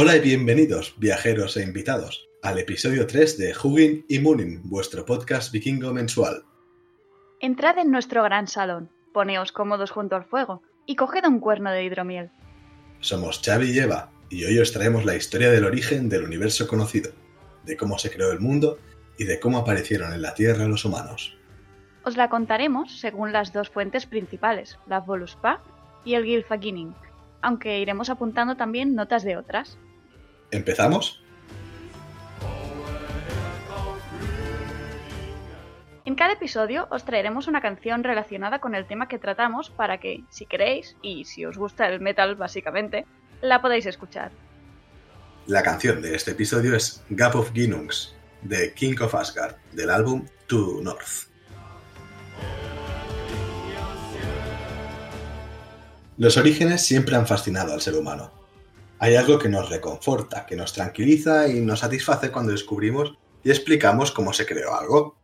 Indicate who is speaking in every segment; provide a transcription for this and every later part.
Speaker 1: Hola y bienvenidos, viajeros e invitados, al episodio 3 de Hugin y Munin, vuestro podcast vikingo mensual.
Speaker 2: Entrad en nuestro gran salón, poneos cómodos junto al fuego y coged un cuerno de hidromiel.
Speaker 1: Somos Xavi y Eva, y hoy os traemos la historia del origen del universo conocido, de cómo se creó el mundo y de cómo aparecieron en la Tierra los humanos.
Speaker 2: Os la contaremos según las dos fuentes principales, la Voluspa y el Gylfaginning, aunque iremos apuntando también notas de otras.
Speaker 1: ¿Empezamos?
Speaker 2: En cada episodio os traeremos una canción relacionada con el tema que tratamos para que, si queréis, y si os gusta el metal básicamente, la podáis escuchar.
Speaker 1: La canción de este episodio es Gap of Ginnungs, de King of Asgard, del álbum To North. Los orígenes siempre han fascinado al ser humano. Hay algo que nos reconforta, que nos tranquiliza y nos satisface cuando descubrimos y explicamos cómo se creó algo.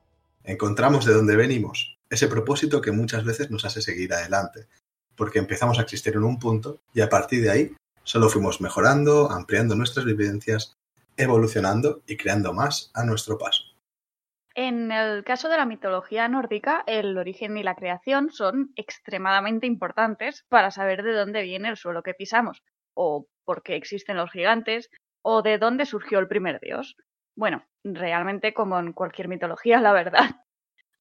Speaker 1: Encontramos de dónde venimos, ese propósito que muchas veces nos hace seguir adelante, porque empezamos a existir en un punto y a partir de ahí solo fuimos mejorando, ampliando nuestras vivencias, evolucionando y creando más a nuestro paso.
Speaker 2: En el caso de la mitología nórdica, el origen y la creación son extremadamente importantes para saber de dónde viene el suelo que pisamos, o por qué existen los gigantes, o de dónde surgió el primer dios. Bueno, realmente como en cualquier mitología, la verdad.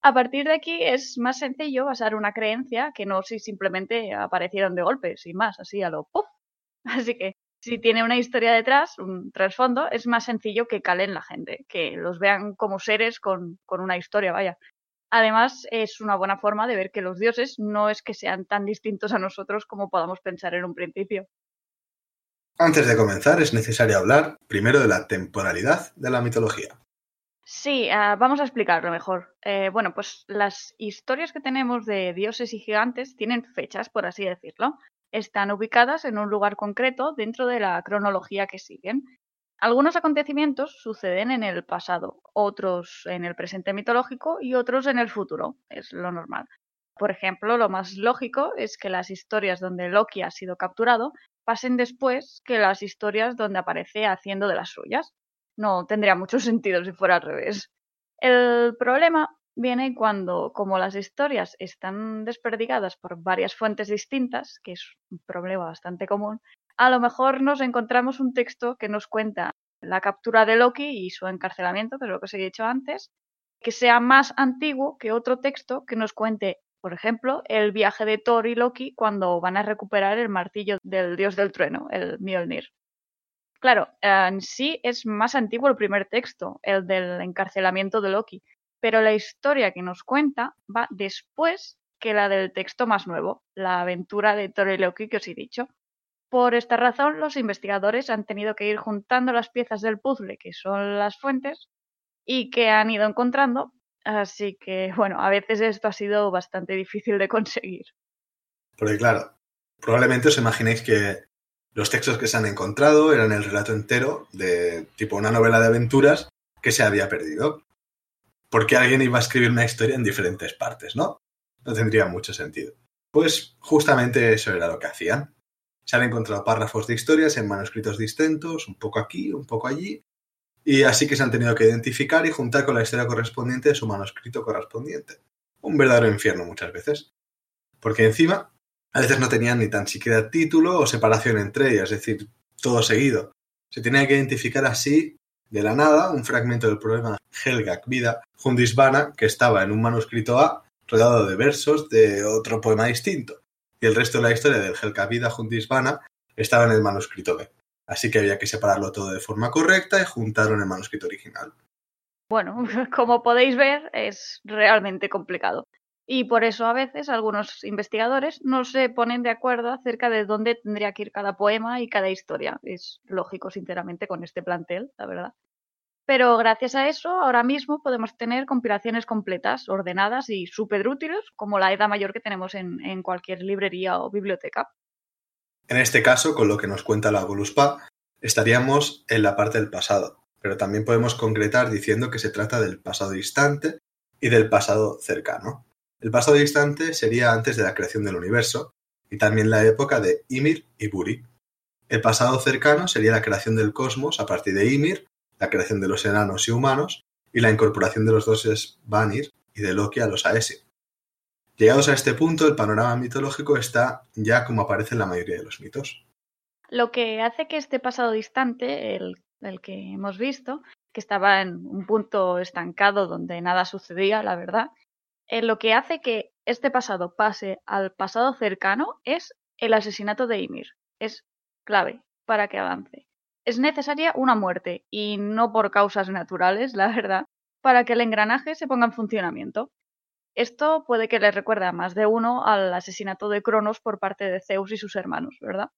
Speaker 2: A partir de aquí es más sencillo basar una creencia que no si simplemente aparecieron de golpe, sin más, así a lo ¡puf! Así que si tiene una historia detrás, un trasfondo, es más sencillo que calen la gente, que los vean como seres con, con una historia, vaya. Además, es una buena forma de ver que los dioses no es que sean tan distintos a nosotros como podamos pensar en un principio.
Speaker 1: Antes de comenzar, es necesario hablar primero de la temporalidad de la mitología.
Speaker 2: Sí, uh, vamos a explicarlo mejor. Eh, bueno, pues las historias que tenemos de dioses y gigantes tienen fechas, por así decirlo están ubicadas en un lugar concreto dentro de la cronología que siguen. Algunos acontecimientos suceden en el pasado, otros en el presente mitológico y otros en el futuro, es lo normal. Por ejemplo, lo más lógico es que las historias donde Loki ha sido capturado pasen después que las historias donde aparece haciendo de las suyas. No tendría mucho sentido si fuera al revés. El problema viene cuando, como las historias están desperdigadas por varias fuentes distintas, que es un problema bastante común, a lo mejor nos encontramos un texto que nos cuenta la captura de Loki y su encarcelamiento, que es lo que os he dicho antes, que sea más antiguo que otro texto que nos cuente, por ejemplo, el viaje de Thor y Loki cuando van a recuperar el martillo del dios del trueno, el Mjolnir. Claro, en sí es más antiguo el primer texto, el del encarcelamiento de Loki, pero la historia que nos cuenta va después que la del texto más nuevo, la aventura de Loki que os he dicho. Por esta razón, los investigadores han tenido que ir juntando las piezas del puzzle, que son las fuentes, y que han ido encontrando. Así que, bueno, a veces esto ha sido bastante difícil de conseguir.
Speaker 1: Porque, claro, probablemente os imaginéis que los textos que se han encontrado eran el relato entero de tipo una novela de aventuras que se había perdido porque alguien iba a escribir una historia en diferentes partes, ¿no? No tendría mucho sentido. Pues justamente eso era lo que hacían. Se han encontrado párrafos de historias en manuscritos distintos, un poco aquí, un poco allí, y así que se han tenido que identificar y juntar con la historia correspondiente de su manuscrito correspondiente. Un verdadero infierno muchas veces. Porque encima, a veces no tenían ni tan siquiera título o separación entre ellas, es decir, todo seguido. Se tenía que identificar así de la nada un fragmento del poema Helgak Vida Hundisvana que estaba en un manuscrito A rodeado de versos de otro poema distinto y el resto de la historia del Helgak Vida Hundisvana estaba en el manuscrito B. Así que había que separarlo todo de forma correcta y juntarlo en el manuscrito original.
Speaker 2: Bueno, como podéis ver, es realmente complicado. Y por eso a veces algunos investigadores no se ponen de acuerdo acerca de dónde tendría que ir cada poema y cada historia. Es lógico, sinceramente, con este plantel, la verdad. Pero gracias a eso, ahora mismo podemos tener compilaciones completas, ordenadas y súper útiles, como la Edad Mayor que tenemos en, en, cualquier librería o biblioteca.
Speaker 1: En este caso, con lo que nos cuenta la Voluspa, estaríamos en la parte del pasado, pero también podemos concretar diciendo que se trata del pasado distante y del pasado cercano. El pasado distante sería antes de la creación del universo y también la época de Ymir y Buri. El pasado cercano sería la creación del cosmos a partir de Ymir, la creación de los enanos y humanos y la incorporación de los dioses Vanir y de Loki a los Aesir. Llegados a este punto, el panorama mitológico está ya como aparece en la mayoría de los mitos.
Speaker 2: Lo que hace que este pasado distante, el, que hemos visto, que estaba en un punto estancado donde nada sucedía, la verdad, eh, lo que hace que este pasado pase al pasado cercano es el asesinato de Ymir. Es clave para que avance. Es necesaria una muerte, y no por causas naturales, la verdad, para que el engranaje se ponga en funcionamiento. Esto puede que le recuerde a más de uno al asesinato de Cronos por parte de Zeus y sus hermanos, ¿verdad?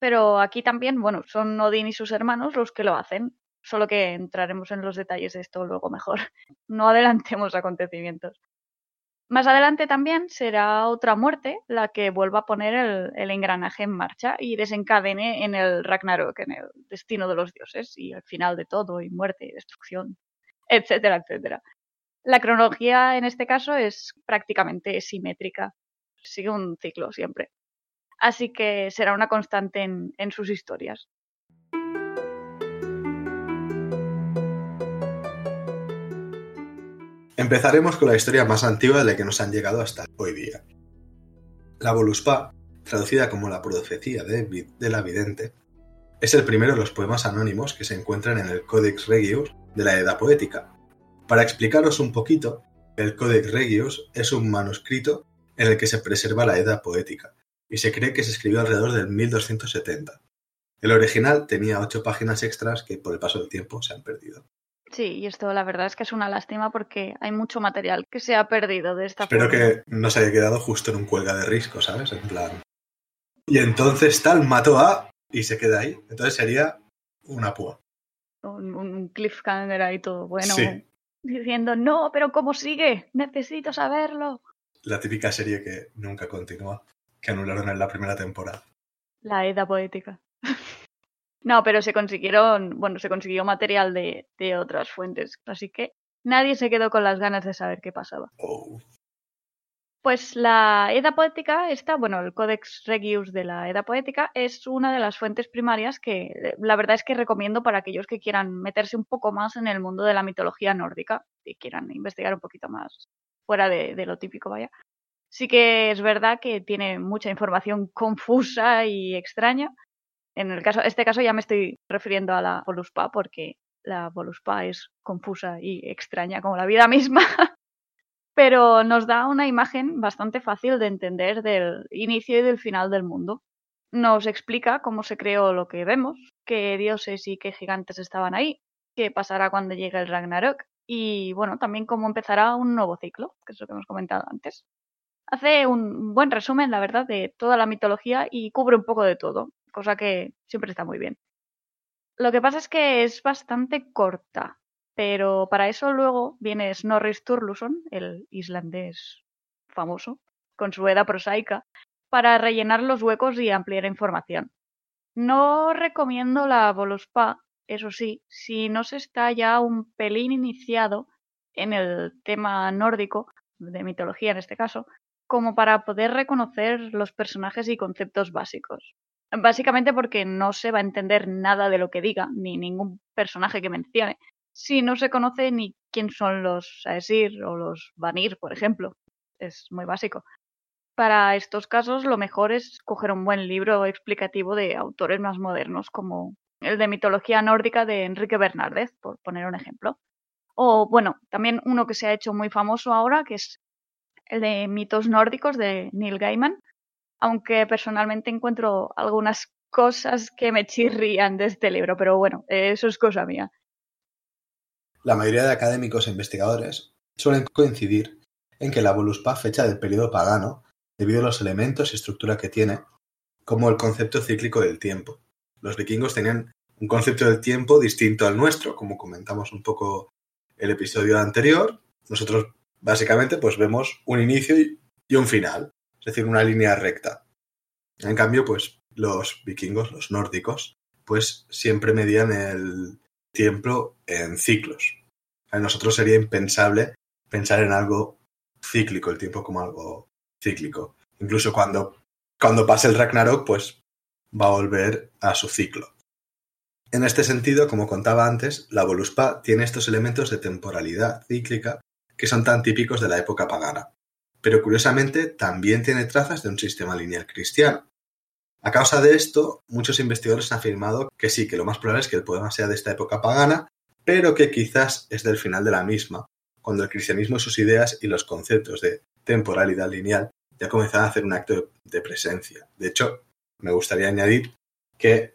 Speaker 2: Pero aquí también, bueno, son Odín y sus hermanos los que lo hacen, solo que entraremos en los detalles de esto luego mejor. No adelantemos acontecimientos. Más adelante también será otra muerte la que vuelva a poner el, el, engranaje en marcha y desencadene en el Ragnarok, en el destino de los dioses y el final de todo y muerte y destrucción, etcétera, etcétera. La cronología en este caso es prácticamente simétrica, sigue un ciclo siempre. Así que será una constante en, sus historias.
Speaker 1: Empezaremos con la historia más antigua de la que nos han llegado hasta hoy día. La Voluspa, traducida como la profecía de, de la vidente, es el primero de los poemas anónimos que se encuentran en el Codex Regius de la Edad Poética, para explicaros un poquito, el Codex Regius es un manuscrito en el que se preserva la Edda poética, y se cree que se escribió alrededor del 1270. El original tenía ocho páginas extras que por el paso del tiempo se han perdido.
Speaker 2: Sí, y esto la verdad es que es una lástima porque hay mucho material que se ha perdido de esta
Speaker 1: Espero que no se haya quedado justo en un cuelga de risco, ¿sabes? En plan. Y entonces tal mató a y se queda ahí. Entonces sería una púa.
Speaker 2: Un, un cliffhanger ahí todo bueno. Sí diciendo, no, pero ¿cómo sigue? Necesito saberlo.
Speaker 1: La típica serie que nunca continúa, que anularon en la primera temporada.
Speaker 2: La edad poética. no, pero se consiguieron, bueno, se consiguió material de, de, otras fuentes, así que nadie se quedó con las ganas de saber qué pasaba.
Speaker 1: Oh.
Speaker 2: Pues la Edda Poética, esta, bueno, el Codex Regius de la Edda Poética es una de las fuentes primarias que eh, la verdad es que recomiendo para aquellos que quieran meterse un poco más en el mundo de la mitología nórdica y quieran investigar un poquito más fuera de, de lo típico, vaya. Sí que es verdad que tiene mucha información confusa y extraña. En el caso, este caso ya me estoy refiriendo a la Voluspa porque la Voluspa es confusa y extraña como la vida misma. pero nos da una imagen bastante fácil de entender del inicio y del final del mundo. Nos explica cómo se creó lo que vemos, qué dioses y qué gigantes estaban ahí, qué pasará cuando llegue el Ragnarok y, bueno, también cómo empezará un nuevo ciclo, que es lo que hemos comentado antes. Hace un buen resumen, la verdad, de toda la mitología y cubre un poco de todo, cosa que siempre está muy bien. Lo que pasa es que es bastante corta, pero para eso luego viene Snorri Sturluson, el islandés famoso, con su edad prosaica, para rellenar los huecos y ampliar información. No recomiendo la Voluspa, eso sí, si no se está ya un pelín iniciado en el tema nórdico, de mitología en este caso, como para poder reconocer los personajes y conceptos básicos. Básicamente porque no se va a entender nada de lo que diga, ni ningún personaje que mencione, si no se conoce ni quién son los Aesir o los Vanir, por ejemplo. Es muy básico. Para estos casos, lo mejor es coger un buen libro explicativo de autores más modernos, como el de mitología nórdica de Enrique Bernárdez, por poner un ejemplo. O, bueno, también uno que se ha hecho muy famoso ahora, que es el de mitos nórdicos de Neil Gaiman, aunque personalmente encuentro algunas cosas que me chirrían de este libro, pero bueno, eso es cosa mía.
Speaker 1: La mayoría de académicos e investigadores suelen coincidir en que la Voluspa fecha del periodo pagano debido a los elementos y estructura que tiene, como el concepto cíclico del tiempo. Los vikingos tenían un concepto del tiempo distinto al nuestro, como comentamos un poco el episodio anterior. Nosotros básicamente pues vemos un inicio y un final, es decir, una línea recta. En cambio, pues los vikingos, los nórdicos, pues siempre medían el tiempo en ciclos. A nosotros sería impensable pensar en algo cíclico, el tiempo como algo cíclico. Incluso cuando, cuando pase el Ragnarok, pues va a volver a su ciclo. En este sentido, como contaba antes, la Voluspa tiene estos elementos de temporalidad cíclica que son tan típicos de la época pagana, pero curiosamente también tiene trazas de un sistema lineal cristiano. A causa de esto, muchos investigadores han afirmado que sí, que lo más probable es que el poema sea de esta época pagana, pero que quizás es del final de la misma, cuando el cristianismo y sus ideas y los conceptos de temporalidad lineal ya comenzaban a hacer un acto de presencia. De hecho, me gustaría añadir que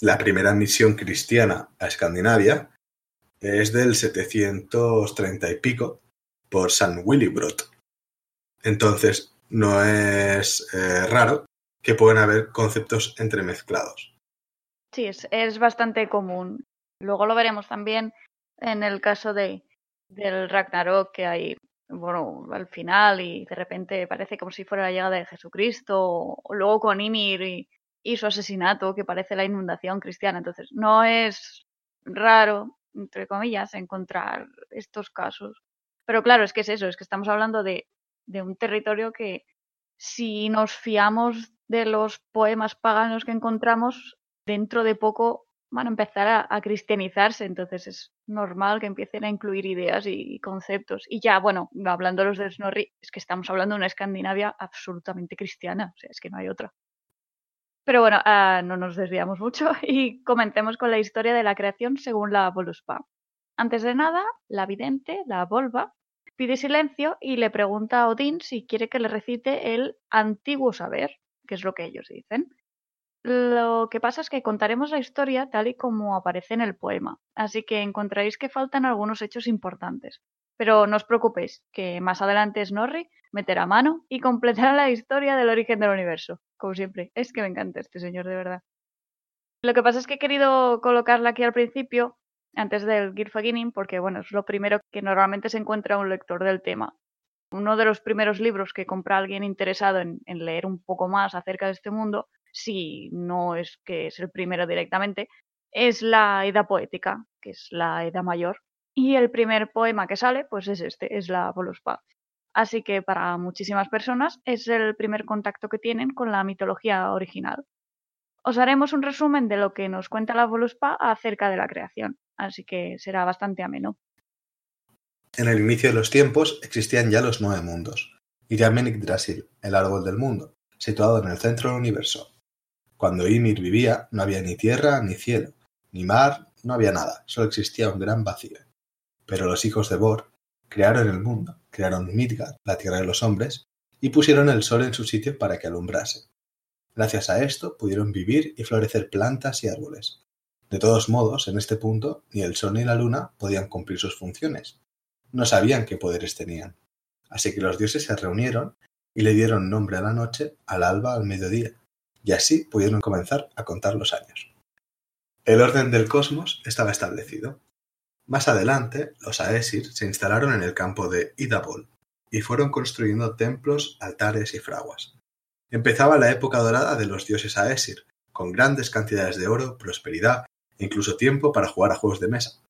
Speaker 1: la primera misión cristiana a Escandinavia es del 730 y pico por San Willibrod. Entonces, no es eh, raro que puedan haber conceptos entremezclados.
Speaker 2: Sí, es, bastante común. Luego lo veremos también en el caso de, del Ragnarok, que hay, bueno, al final y de repente parece como si fuera la llegada de Jesucristo, o, luego con Ymir y, su asesinato, que parece la inundación cristiana. Entonces, no es raro, entre comillas, encontrar estos casos. Pero claro, es que es eso, es que estamos hablando de un territorio que si nos fiamos de los poemas paganos que encontramos, dentro de poco van a empezar a, cristianizarse, entonces es normal que empiecen a incluir ideas y, conceptos. Y ya, bueno, hablando de los de Snorri, es que estamos hablando de una Escandinavia absolutamente cristiana, o sea, es que no hay otra. Pero bueno, ah, no nos desviamos mucho y comencemos con la historia de la creación según la Voluspa. Antes de nada, la vidente, la Volva, pide silencio y le pregunta a Odín si quiere que le recite el antiguo saber, que es lo que ellos dicen. Lo que pasa es que contaremos la historia tal y como aparece en el poema, así que encontraréis que faltan algunos hechos importantes. Pero no os preocupéis, que más adelante Snorri meterá mano y completará la historia del origen del universo. Como siempre, es que me encanta este señor de verdad. Lo que pasa es que he querido colocarla aquí al principio, antes del Gylfaginning, porque bueno, es lo primero que normalmente se encuentra un lector del tema uno de los primeros libros que compra alguien interesado en, leer un poco más acerca de este mundo, si no es que es el primero directamente, es la Edad Poética, que es la Edad Mayor. Y el primer poema que sale, pues es este, es la Voluspa. Así que para muchísimas personas es el primer contacto que tienen con la mitología original. Os haremos un resumen de lo que nos cuenta la Voluspa acerca de la creación, así que será bastante ameno.
Speaker 1: En el inicio de los tiempos existían ya los nueve mundos, y llamen Yggdrasil, el árbol del mundo, situado en el centro del universo. Cuando Ymir vivía, no había ni tierra ni cielo, ni mar, no había nada, solo existía un gran vacío. Pero los hijos de Bor crearon el mundo, crearon Midgard, la tierra de los hombres, y pusieron el sol en su sitio para que alumbrase. Gracias a esto pudieron vivir y florecer plantas y árboles. De todos modos, en este punto, ni el sol ni la luna podían cumplir sus funciones, no sabían qué poderes tenían. Así que los dioses se reunieron y le dieron nombre a la noche, al alba, al mediodía, y así pudieron comenzar a contar los años. El orden del cosmos estaba establecido. Más adelante, los Aesir se instalaron en el campo de Idabol y fueron construyendo templos, altares y fraguas. Empezaba la época dorada de los dioses Aesir, con grandes cantidades de oro, prosperidad incluso tiempo para jugar a juegos de mesa.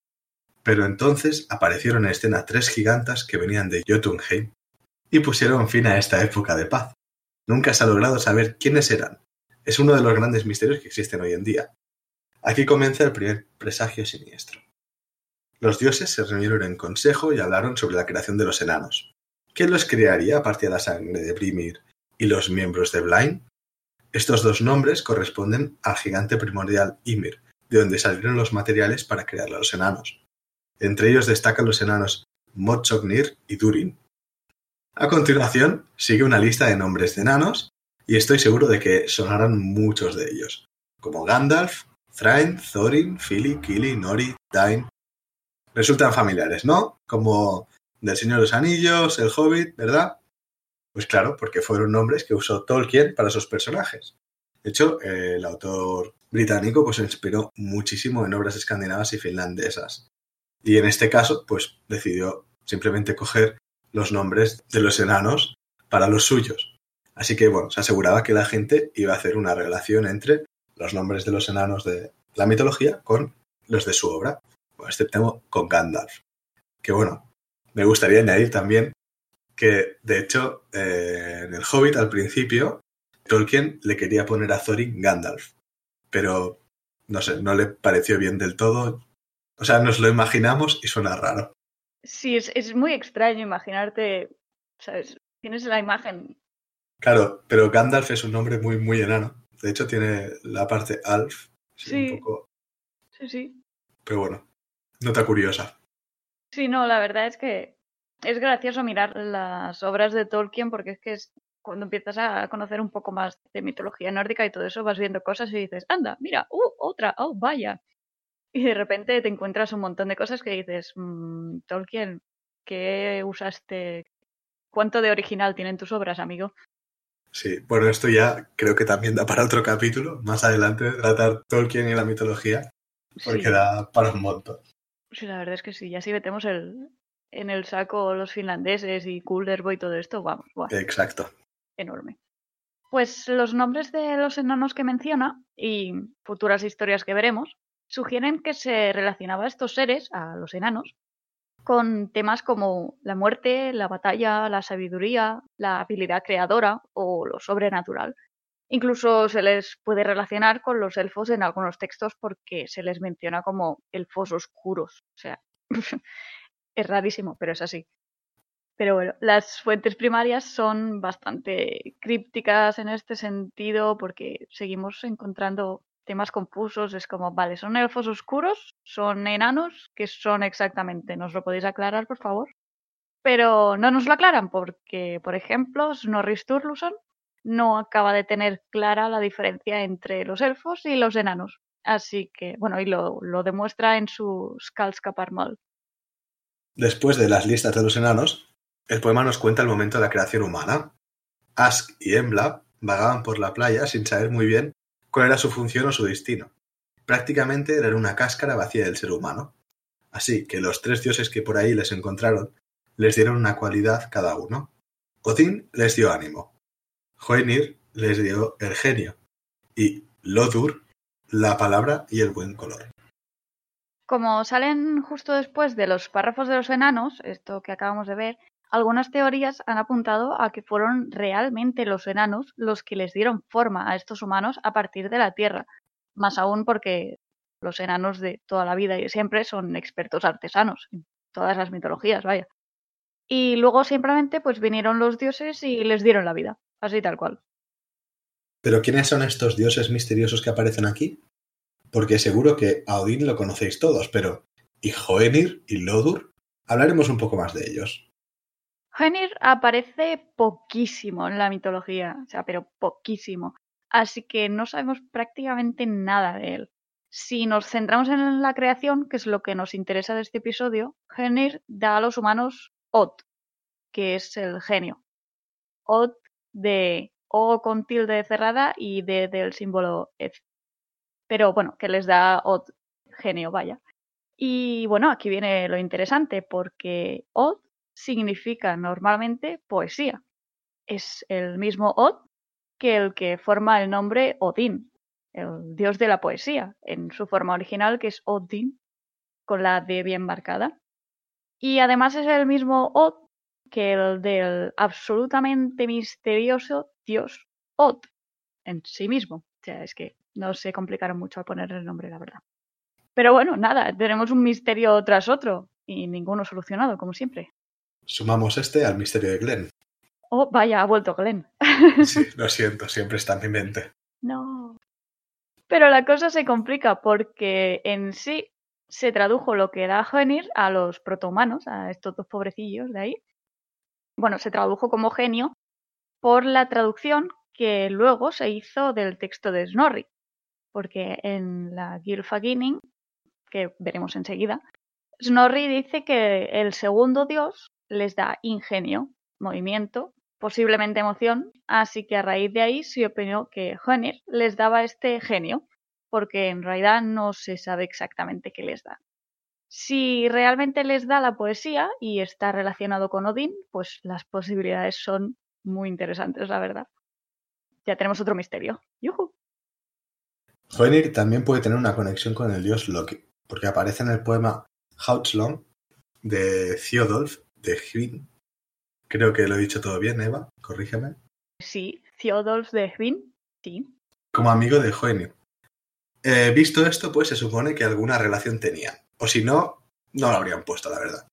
Speaker 1: Pero entonces aparecieron en escena tres gigantas que venían de Jotunheim y pusieron fin a esta época de paz. Nunca se ha logrado saber quiénes eran. Es uno de los grandes misterios que existen hoy en día. Aquí comienza el primer presagio siniestro. Los dioses se reunieron en consejo y hablaron sobre la creación de los enanos. ¿Quién los crearía a partir de la sangre de Brimir y los miembros de Blain? Estos dos nombres corresponden al gigante primordial Ymir, de donde salieron los materiales para crear a los enanos. Entre ellos destacan los enanos Mochognir y Durin. A continuación, sigue una lista de nombres de enanos, y estoy seguro de que sonarán muchos de ellos, como Gandalf, Thrain, Thorin, Fili, Kili, Nori, Dain. Resultan familiares, ¿no? Como del Señor de los Anillos, el Hobbit, ¿verdad? Pues claro, porque fueron nombres que usó Tolkien para sus personajes. De hecho, el autor británico pues, se inspiró muchísimo en obras escandinavas y finlandesas. Y en este caso, pues decidió simplemente coger los nombres de los enanos para los suyos. Así que, bueno, se aseguraba que la gente iba a hacer una relación entre los nombres de los enanos de la mitología con los de su obra, excepto con Gandalf. Que bueno, me gustaría añadir también que, de hecho, eh, en el Hobbit al principio Tolkien le quería poner a Thorin Gandalf, pero no sé, no le pareció bien del todo. O sea, nos lo imaginamos y suena raro.
Speaker 2: Sí, es, es muy extraño imaginarte, ¿sabes? Tienes la imagen.
Speaker 1: Claro, pero Gandalf es un nombre muy, muy enano. De hecho, tiene la parte Alf.
Speaker 2: Sí.
Speaker 1: Un poco...
Speaker 2: Sí, sí.
Speaker 1: Pero bueno, nota curiosa.
Speaker 2: Sí, no, la verdad es que es gracioso mirar las obras de Tolkien porque es que es cuando empiezas a conocer un poco más de mitología nórdica y todo eso, vas viendo cosas y dices, anda, mira, uh, otra, oh, vaya. Y de repente te encuentras un montón de cosas que dices, mmm, Tolkien, ¿qué usaste? ¿Cuánto de original tienen tus obras, amigo?
Speaker 1: Sí, bueno, esto ya creo que también da para otro capítulo, más adelante, tratar Tolkien y la mitología, porque
Speaker 2: Sí.
Speaker 1: da para un montón.
Speaker 2: Sí, la verdad es que sí, ya si metemos el, en el saco los finlandeses y Kullervo y todo esto, vamos, buah,
Speaker 1: Exacto.
Speaker 2: Enorme. Pues los nombres de los enanos que menciona y futuras historias que veremos sugieren que se relacionaba a estos seres, a los enanos, con temas como la muerte, la batalla, la sabiduría, la habilidad creadora o lo sobrenatural. Incluso se les puede relacionar con los elfos en algunos textos porque se les menciona como elfos oscuros. O sea, es rarísimo, pero es así. Pero bueno, las fuentes primarias son bastante crípticas en este sentido porque seguimos encontrando temas confusos. Es como, vale, ¿son elfos oscuros? ¿Son enanos? ¿Qué son exactamente? ¿Nos lo podéis aclarar, por favor? Pero no nos lo aclaran porque, por ejemplo, Snorri Sturluson no acaba de tener clara la diferencia entre los elfos y los enanos. Así que, bueno, y lo, lo demuestra en su Skaldskaparmal.
Speaker 1: Después de las listas de los enanos, el poema nos cuenta el momento de la creación humana. Ask y Embla vagaban por la playa sin saber muy bien cuál era su función o su destino. Prácticamente eran una cáscara vacía del ser humano. Así que los tres dioses que por ahí les encontraron les dieron una cualidad cada uno. Odín les dio ánimo, Hoenir les dio el genio y Lodur la palabra y el buen color.
Speaker 2: Como salen justo después de los párrafos de los enanos, esto que acabamos de ver, algunas teorías han apuntado a que fueron realmente los enanos los que les dieron forma a estos humanos a partir de la Tierra. Más aún porque los enanos de toda la vida y siempre son expertos artesanos, en todas las mitologías, vaya. Y luego simplemente pues vinieron los dioses y les dieron la vida, así tal cual.
Speaker 1: ¿Pero quiénes son estos dioses misteriosos que aparecen aquí? Porque seguro que a Odín lo conocéis todos, pero ¿y Hoenir y Lodur? Hablaremos un poco más de ellos.
Speaker 2: Hoenir aparece poquísimo en la mitología, o sea, pero poquísimo. Así que no sabemos prácticamente nada de él. Si nos centramos en la creación, que es lo que nos interesa de este episodio, Hoenir da a los humanos Od, que es el genio. Od de O con tilde cerrada y de del símbolo F. Pero bueno, que les da Od, genio, vaya. Y bueno, aquí viene lo interesante, porque Od significa normalmente poesía. Es el mismo Od que el que forma el nombre Odín, el dios de la poesía, en su forma original que es Odin, con la D bien marcada. Y además es el mismo Od que el del absolutamente misterioso dios Od en sí mismo. O sea, es que no se complicaron mucho al poner el nombre, la verdad. Pero bueno, nada, tenemos un misterio tras otro y ninguno solucionado, como siempre.
Speaker 1: Sumamos este al misterio de Glenn.
Speaker 2: Oh, vaya, ha vuelto Glenn.
Speaker 1: Sí, lo siento, siempre está en mi mente.
Speaker 2: No. Pero la cosa se complica porque en sí se tradujo lo que era Hoenir a los protohumanos, a estos dos pobrecillos de ahí. Bueno, se tradujo como genio por la traducción que luego se hizo del texto de Snorri. Porque en la Gylfaginning, que veremos enseguida, Snorri dice que el segundo dios les da ingenio, movimiento, posiblemente emoción, así que a raíz de ahí se opinó que Hoenir les daba este genio, porque en realidad no se sabe exactamente qué les da. Si realmente les da la poesía y está relacionado con Odín, pues las posibilidades son muy interesantes, la verdad. Ya tenemos otro misterio. ¡Yujú!
Speaker 1: Hoenir también puede tener una conexión con el dios Loki, porque aparece en el poema Hautslong de Theodulf de Hvin. Creo que lo he dicho todo bien, Eva, corrígeme.
Speaker 2: Sí, Theodolf de Hvin, sí.
Speaker 1: Como amigo de Hoenir. Eh, visto esto, pues se supone que alguna relación tenían. O si no, no lo habrían puesto, la verdad.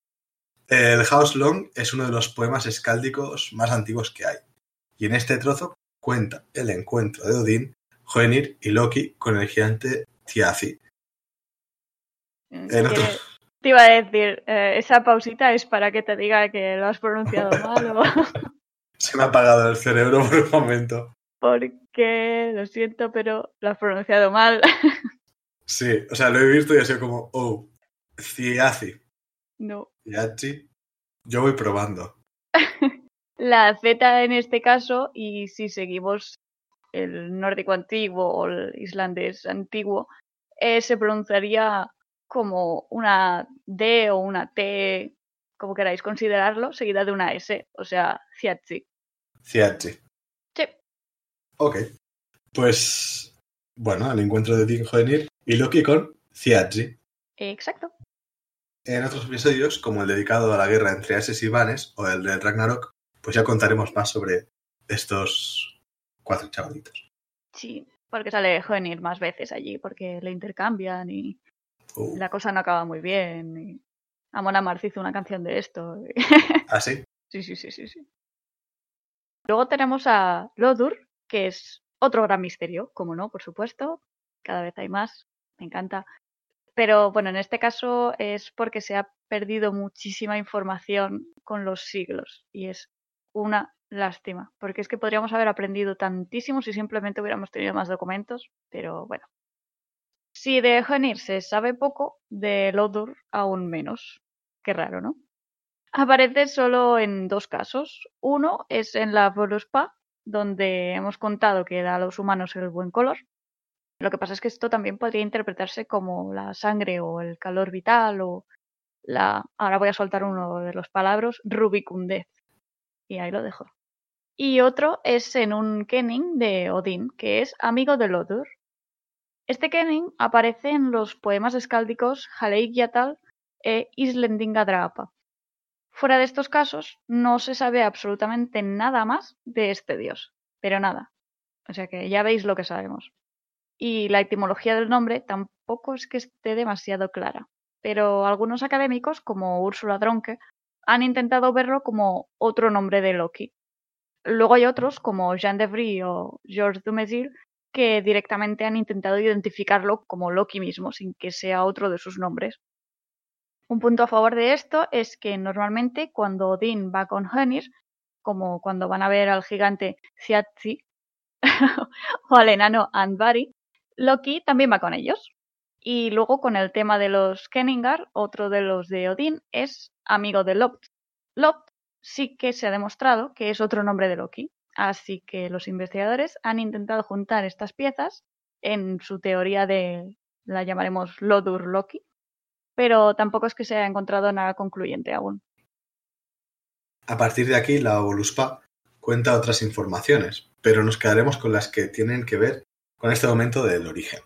Speaker 1: El House Long es uno de los poemas escáldicos más antiguos que hay. Y en este trozo cuenta el encuentro de Odín, Hoenir y Loki con el gigante Thiazi. En otro-
Speaker 2: Te iba a decir, eh, esa pausita es para que te diga que lo has pronunciado mal o
Speaker 1: Se me ha apagado el cerebro por un momento.
Speaker 2: porque, lo siento, pero lo has pronunciado mal.
Speaker 1: Sí, o sea, lo he visto y ha sido como, oh, Thiazi.
Speaker 2: no.
Speaker 1: Thiazi. Yo voy probando.
Speaker 2: La Z en este caso, y si seguimos el nórdico antiguo o el islandés antiguo, eh, se pronunciaría como una D o una T, como queráis considerarlo, seguida de una S, o sea, Thiatzi.
Speaker 1: Thiazi.
Speaker 2: Sí,
Speaker 1: Ok. Pues, bueno, el encuentro de Odín, Hoenir y Loki con Thiazi.
Speaker 2: exacto.
Speaker 1: En otros episodios, como el dedicado a la guerra entre Ases y Vanes o el de Ragnarok, pues ya contaremos más sobre estos cuatro chavalitos.
Speaker 2: Sí, porque sale Hoenir más veces allí, porque le intercambian y
Speaker 1: Uh,
Speaker 2: la cosa no acaba muy bien. Y Amon Amarth hizo una canción de esto.
Speaker 1: ¿Ah, sí?
Speaker 2: Sí, sí, sí, sí, sí. Luego tenemos a Lodur, que es otro gran misterio, como no, por supuesto. Cada vez hay más, me encanta. Pero bueno, en este caso es porque se ha perdido muchísima información con los siglos y es una lástima, porque es que podríamos haber aprendido tantísimo si simplemente hubiéramos tenido más documentos, pero bueno. Si de Hoenir se sabe poco, de Lodur aún menos. Qué raro, ¿no? Aparece solo en dos casos. Uno es en la Voluspa, donde hemos contado que da a los humanos el buen color. Lo que pasa es que esto también podría interpretarse como la sangre o el calor vital o la... Ahora voy a soltar uno de los palabras, rubicundez. Y ahí lo dejo. Y otro es en un Kenning de Odín, que es amigo de Lodur. Este Kenning aparece en los poemas escáldicos Haleigyatal e Islendingadrapa. Fuera de estos casos, no se sabe absolutamente nada más de este dios, pero nada. O sea que ya veis lo que sabemos. Y la etimología del nombre tampoco es que esté demasiado clara, pero algunos académicos, como Úrsula Dronke, han intentado verlo como otro nombre de Loki. Luego hay otros, como Jean de Vries o Georges Dumézil, que directamente han intentado identificarlo como Loki mismo, sin que sea otro de sus nombres. Un punto a favor de esto es que normalmente cuando Odín va con Hönir, como cuando van a ver al gigante Thiazi o al enano Andvari, Loki también va con ellos. Y luego con el tema de los Kenningar, otro de los de Odín es amigo de Lopt. Lopt sí que se ha demostrado que es otro nombre de Loki. Así que los investigadores han intentado juntar estas piezas en su teoría de, la llamaremos Lodur Loki, pero tampoco es que se haya encontrado nada concluyente aún.
Speaker 1: A partir de aquí, la Voluspa cuenta otras informaciones, pero nos quedaremos con las que tienen que ver con este momento del origen.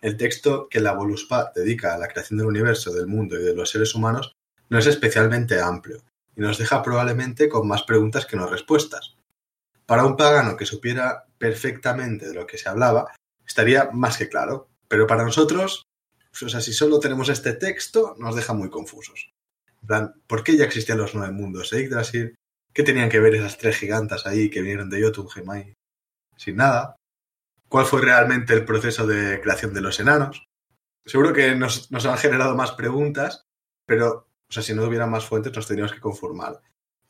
Speaker 1: El texto que la Voluspa dedica a la creación del universo, del mundo y de los seres humanos no es especialmente amplio y nos deja probablemente con más preguntas que no respuestas. Para un pagano que supiera perfectamente de lo que se hablaba, estaría más que claro, pero para nosotros, o sea, si solo tenemos este texto, nos deja muy confusos. En plan, ¿por qué ya existían los nueve mundos? ¿Eh, Yggdrasil? ¿Qué tenían que ver esas tres gigantas ahí que vinieron de Jotunheim? Sin nada. ¿Cuál fue realmente el proceso de creación de los enanos? Seguro que nos, nos han generado más preguntas, pero, o sea, si no hubiera más fuentes, nos tendríamos que conformar.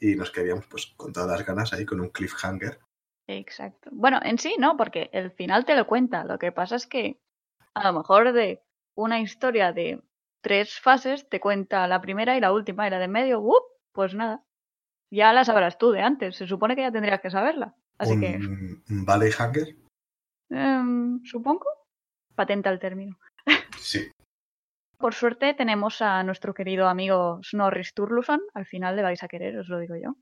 Speaker 1: Y nos quedaríamos, pues, con todas las ganas ahí, con un cliffhanger.
Speaker 2: Exacto. Bueno, en sí no, porque el final te lo cuenta. Lo que pasa es que a lo mejor de una historia de tres fases te cuenta la primera y la última y la de medio, ¡up! pues nada. Ya la sabrás tú de antes. Se supone que ya tendrías que saberla. Así
Speaker 1: un,
Speaker 2: que,
Speaker 1: un Hanger.
Speaker 2: em, supongo, patenta el término.
Speaker 1: Sí.
Speaker 2: Por suerte tenemos a nuestro querido amigo Snorri Sturluson. Al final le vais a querer, os lo digo yo.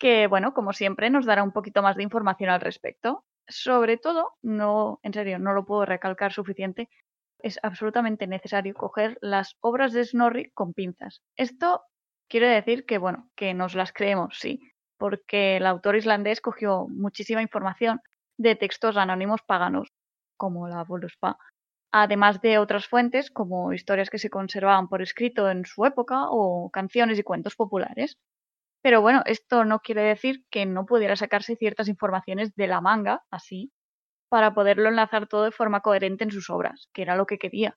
Speaker 2: Que, bueno, como siempre, nos dará un poquito más de información al respecto. Sobre todo, no, en serio, no lo puedo recalcar suficiente. Es absolutamente necesario coger las obras de Snorri con pinzas. Esto quiere decir que, bueno, que nos las creemos, sí, porque el autor islandés cogió muchísima información de textos anónimos paganos, como la Voluspa, además de otras fuentes como historias que se conservaban por escrito en su época o canciones y cuentos populares. Pero bueno, esto no quiere decir que no pudiera sacarse ciertas informaciones de la manga, así, para poderlo enlazar todo de forma coherente en sus obras, que era lo que quería.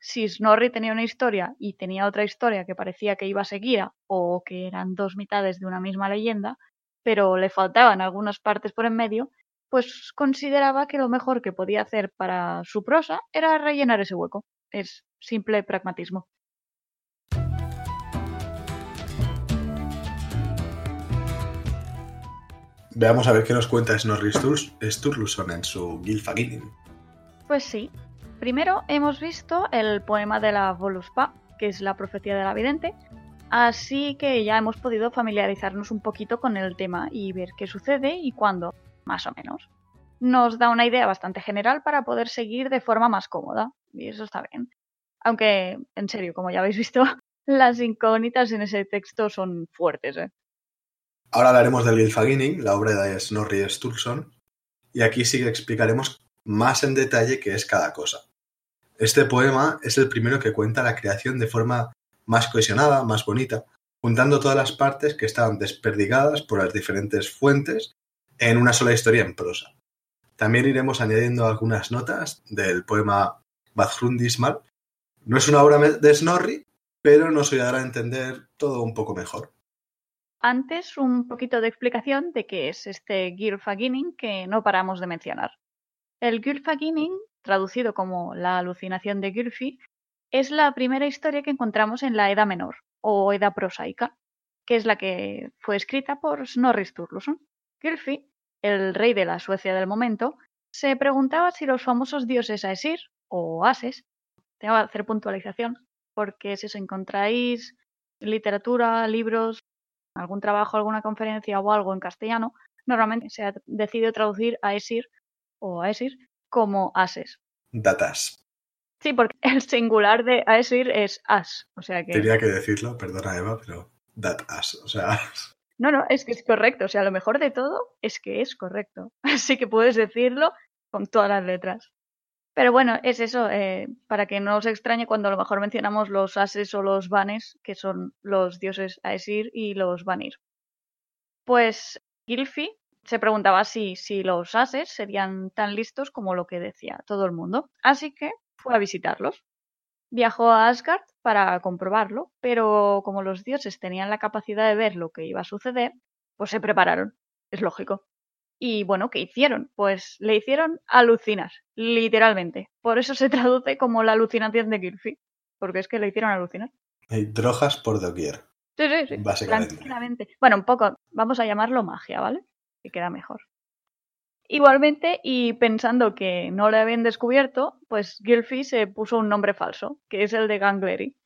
Speaker 2: Si Snorri tenía una historia y tenía otra historia que parecía que iba seguida o que eran dos mitades de una misma leyenda, pero le faltaban algunas partes por en medio, pues consideraba que lo mejor que podía hacer para su prosa era rellenar ese hueco. Es simple pragmatismo.
Speaker 1: Veamos a ver qué nos cuenta Snorri Sturluson en su Gylfaginning.
Speaker 2: Pues sí. Primero hemos visto el poema de la Voluspa, que es la profecía de la vidente, así que ya hemos podido familiarizarnos un poquito con el tema y ver qué sucede y cuándo, más o menos. Nos da una idea bastante general para poder seguir de forma más cómoda, y eso está bien. Aunque, en serio, como ya habéis visto, las incógnitas en ese texto son fuertes, ¿eh?
Speaker 1: Ahora hablaremos del Gylfaginning, la obra de Snorri Sturluson, y aquí sí que explicaremos más en detalle qué es cada cosa. Este poema es el primero que cuenta la creación de forma más cohesionada, más bonita, juntando todas las partes que estaban desperdigadas por las diferentes fuentes en una sola historia en prosa. También iremos añadiendo algunas notas del poema Badhrundismal. No es una obra de Snorri, pero nos ayudará a entender todo un poco mejor.
Speaker 2: Antes, un poquito de explicación de qué es este Gylfaginning que no paramos de mencionar. El Gylfaginning, traducido como la alucinación de Gylfi, es la primera historia que encontramos en la Edad Menor, o Edad prosaica, que es la que fue escrita por Snorri Sturluson. Gylfi, el rey de la Suecia del momento, se preguntaba si los famosos dioses Aesir o Ases, tengo que hacer puntualización, porque si os encontráis literatura, libros, algún trabajo, alguna conferencia o algo en castellano, normalmente se ha decidido traducir a ESIR o AESIR como ASES.
Speaker 1: Datas.
Speaker 2: Sí, porque el singular de AESIR es AS. O sea que...
Speaker 1: Tenía que decirlo, perdona Eva, pero datas, o sea...
Speaker 2: No, no, es que es correcto. O sea, lo mejor de todo es que es correcto. Así que puedes decirlo con todas las letras. Pero bueno, es eso, eh, para que no os extrañe cuando a lo mejor mencionamos los ases o los vanes, que son los dioses Aesir y los vanir. Pues Gilfi se preguntaba si, si los ases serían tan listos como lo que decía todo el mundo, así que fue a visitarlos. Viajó a Asgard para comprobarlo, pero como los dioses tenían la capacidad de ver lo que iba a suceder, pues se prepararon. Es lógico. Y bueno, ¿qué hicieron? Pues le hicieron alucinar, literalmente. Por eso se traduce como la alucinación de Gilfi, porque es que le hicieron alucinar.
Speaker 1: Hay drogas por doquier.
Speaker 2: Sí, sí, sí.
Speaker 1: Básicamente.
Speaker 2: Bueno, un poco, vamos a llamarlo magia, ¿vale? Que queda mejor. Igualmente, y pensando que no le habían descubierto, pues Gilfi se puso un nombre falso, que es el de Gangleri.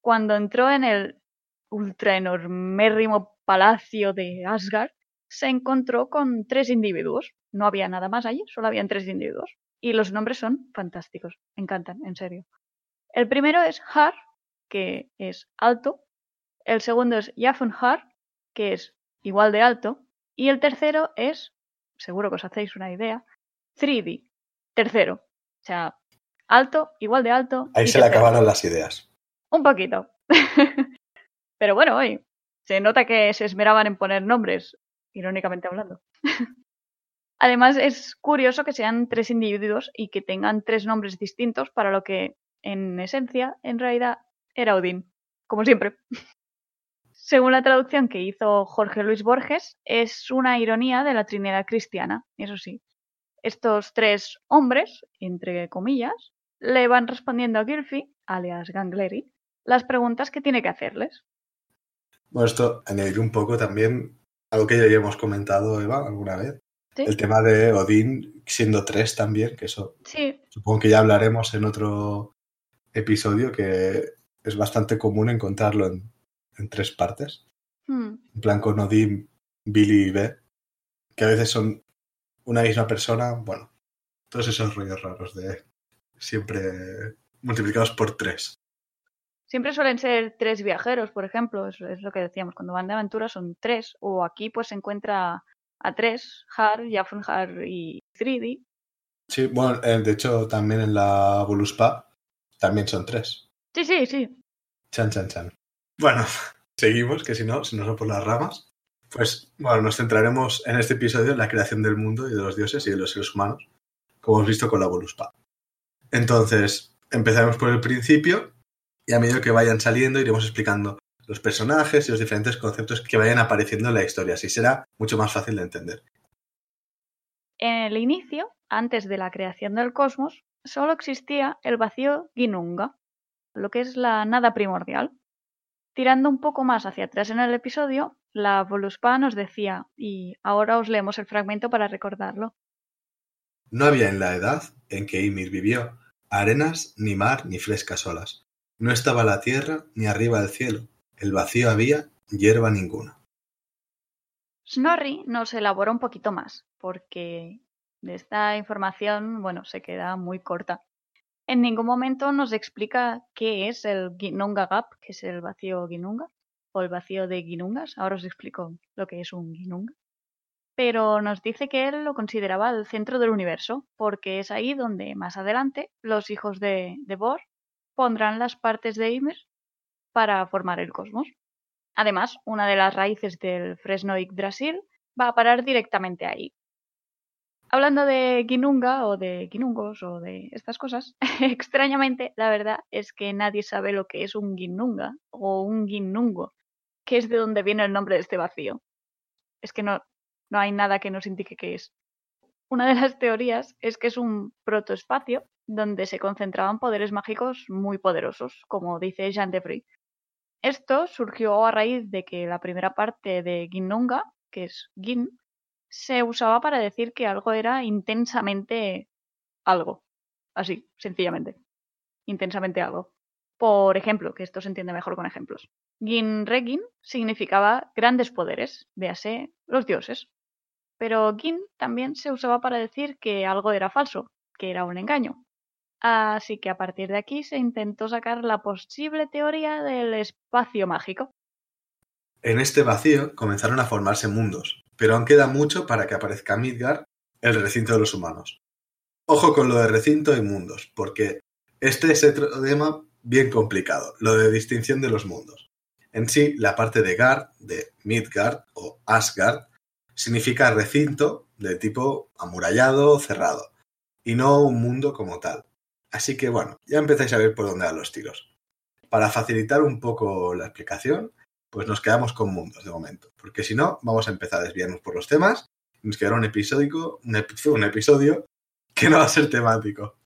Speaker 2: Cuando entró en el ultra enormérrimo palacio de Asgard, se encontró con tres individuos. No había nada más allí, solo habían tres individuos. Y los nombres son fantásticos, encantan, en serio. El primero es Har, que es alto. El segundo es Har, que es igual de alto. Y el tercero es, seguro que os hacéis una idea, 3D, tercero. O sea, alto, igual de alto.
Speaker 1: Ahí se le acabaron las ideas.
Speaker 2: Un poquito. Pero bueno, hoy se nota que se esmeraban en poner nombres irónicamente hablando. Además, es curioso que sean tres individuos y que tengan tres nombres distintos para lo que, en esencia, en realidad era Odín, como siempre. Según la traducción que hizo Jorge Luis Borges, es una ironía de la Trinidad cristiana, eso sí. Estos tres hombres, entre comillas, le van respondiendo a Gilfi, alias Gangleri, las preguntas que tiene que hacerles.
Speaker 1: Bueno, esto añadir un poco también algo que ya hemos comentado, Eva, alguna vez. El tema de Odín siendo tres también, que eso
Speaker 2: sí.
Speaker 1: supongo que ya hablaremos en otro episodio, que es bastante común encontrarlo en, tres partes.
Speaker 2: Hmm.
Speaker 1: En plan con Odín, Billy y B, que a veces son una misma persona. Bueno, todos esos rollos raros de siempre multiplicados por tres.
Speaker 2: Siempre suelen ser tres viajeros, por ejemplo, es, es lo que decíamos, cuando van de aventura son tres, o aquí pues se encuentra a tres, Har, Jafnhar y Thridi.
Speaker 1: Sí, bueno, eh, de hecho también en la Voluspa también son tres.
Speaker 2: Sí, sí, sí.
Speaker 1: Chan, chan, chan. Bueno, seguimos, que si no, si no son por las ramas. Pues bueno, nos centraremos en este episodio en la creación del mundo y de los dioses y de los seres humanos, como hemos visto con la Voluspa. Entonces, empezaremos por el principio y a medida que vayan saliendo iremos explicando los personajes y los diferentes conceptos que vayan apareciendo en la historia. Así será mucho más fácil de entender.
Speaker 2: En el inicio, antes de la creación del cosmos, solo existía el vacío Ginunga, lo que es la nada primordial. Tirando un poco más hacia atrás en el episodio, la Voluspa nos decía, y ahora os leemos el fragmento para recordarlo.
Speaker 1: No había en la edad en que Ymir vivió arenas, ni mar, ni frescas olas. No estaba la tierra, ni arriba el cielo. El vacío había, hierba ninguna.
Speaker 2: Snorri nos elabora un poquito más, porque de esta información, bueno, se queda muy corta. En ningún momento nos explica qué es el Ginunga Gap, que es el vacío Ginunga, o el vacío de Ginungas. Ahora os explico lo que es un Ginunga. Pero nos dice que él lo consideraba el centro del universo, porque es ahí donde más adelante los hijos de, de Bor pondrán las partes de Ymir para formar el cosmos. Además, una de las raíces del Fresno Yggdrasil va a parar directamente ahí. Hablando de Ginunga o de Ginungos o de estas cosas, extrañamente la verdad es que nadie sabe lo que es un Ginunga o un Ginungo, que es de donde viene el nombre de este vacío. Es que no, no hay nada que nos indique qué es. Una de las teorías es que es un protoespacio donde se concentraban poderes mágicos muy poderosos, como dice Jean de. Esto surgió a raíz de que la primera parte de Ginnunga, que es Gin, se usaba para decir que algo era intensamente algo. Así, sencillamente. Intensamente algo. Por ejemplo, que esto se entiende mejor con ejemplos. Gin Regin significaba grandes poderes, véase los dioses. Pero Gin también se usaba para decir que algo era falso, que era un engaño. Así que a partir de aquí se intentó sacar la posible teoría del espacio mágico.
Speaker 1: En este vacío comenzaron a formarse mundos, pero aún queda mucho para que aparezca Midgard, el recinto de los humanos. Ojo con lo de recinto y mundos, porque este es otro tema bien complicado, lo de distinción de los mundos. En sí, la parte de Gard, de Midgard o Asgard, significa recinto de tipo amurallado o cerrado, y no un mundo como tal. Así que bueno, ya empezáis a ver por dónde van los tiros. Para facilitar un poco la explicación, pues nos quedamos con mundos de momento, porque si no, vamos a empezar a desviarnos por los temas nos quedará un episodio, un, un episodio que no va a ser temático.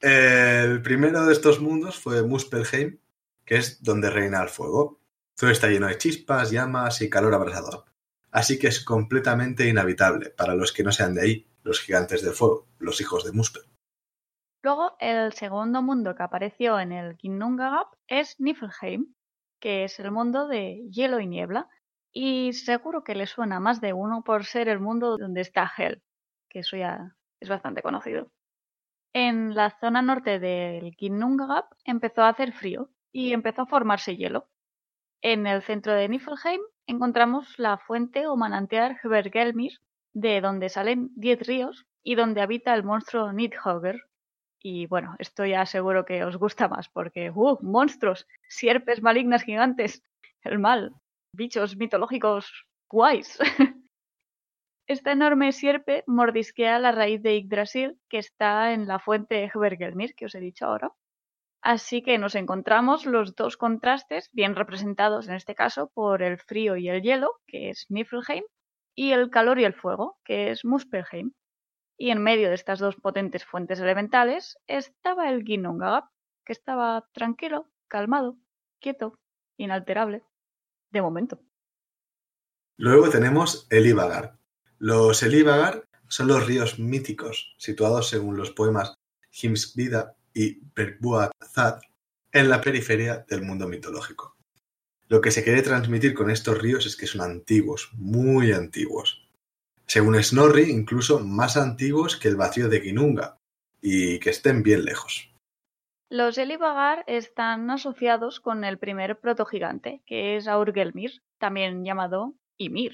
Speaker 1: El primero de estos mundos fue Muspelheim, que es donde reina el fuego. Todo está lleno de chispas, llamas y calor abrasador. Así que es completamente inhabitable para los que no sean de ahí, los gigantes del fuego, los hijos de Muspel.
Speaker 2: Luego, el segundo mundo que apareció en el Ginnungagap es Niflheim, que es el mundo de hielo y niebla, y seguro que le suena a más de uno por ser el mundo donde está Hel, que eso ya es bastante conocido. En la zona norte del Ginnungagap empezó a hacer frío y empezó a formarse hielo. En el centro de Niflheim encontramos la fuente o manantial Hvergelmir, de donde salen diez ríos y donde habita el monstruo Nidhogger, y bueno, esto ya seguro que os gusta más porque, ¡uh! Monstruos, sierpes malignas gigantes, el mal, bichos mitológicos guays. Esta enorme sierpe mordisquea la raíz de Yggdrasil que está en la fuente Hvergelmir que os he dicho ahora. Así que nos encontramos los dos contrastes bien representados en este caso por el frío y el hielo, que es Niflheim, y el calor y el fuego, que es Muspelheim y en medio de estas dos potentes fuentes elementales estaba el Ginnungagap, que estaba tranquilo, calmado, quieto, inalterable, de momento.
Speaker 1: Luego tenemos el Ibagar. Los Elivagar son los ríos míticos situados según los poemas Himsvida y Berbuazad en la periferia del mundo mitológico. Lo que se quiere transmitir con estos ríos es que son antiguos, muy antiguos según Snorri, incluso más antiguos que el vacío de Ginnunga, y que estén bien lejos.
Speaker 2: Los Elivagar están asociados con el primer protogigante, que es Aurgelmir, también llamado Ymir.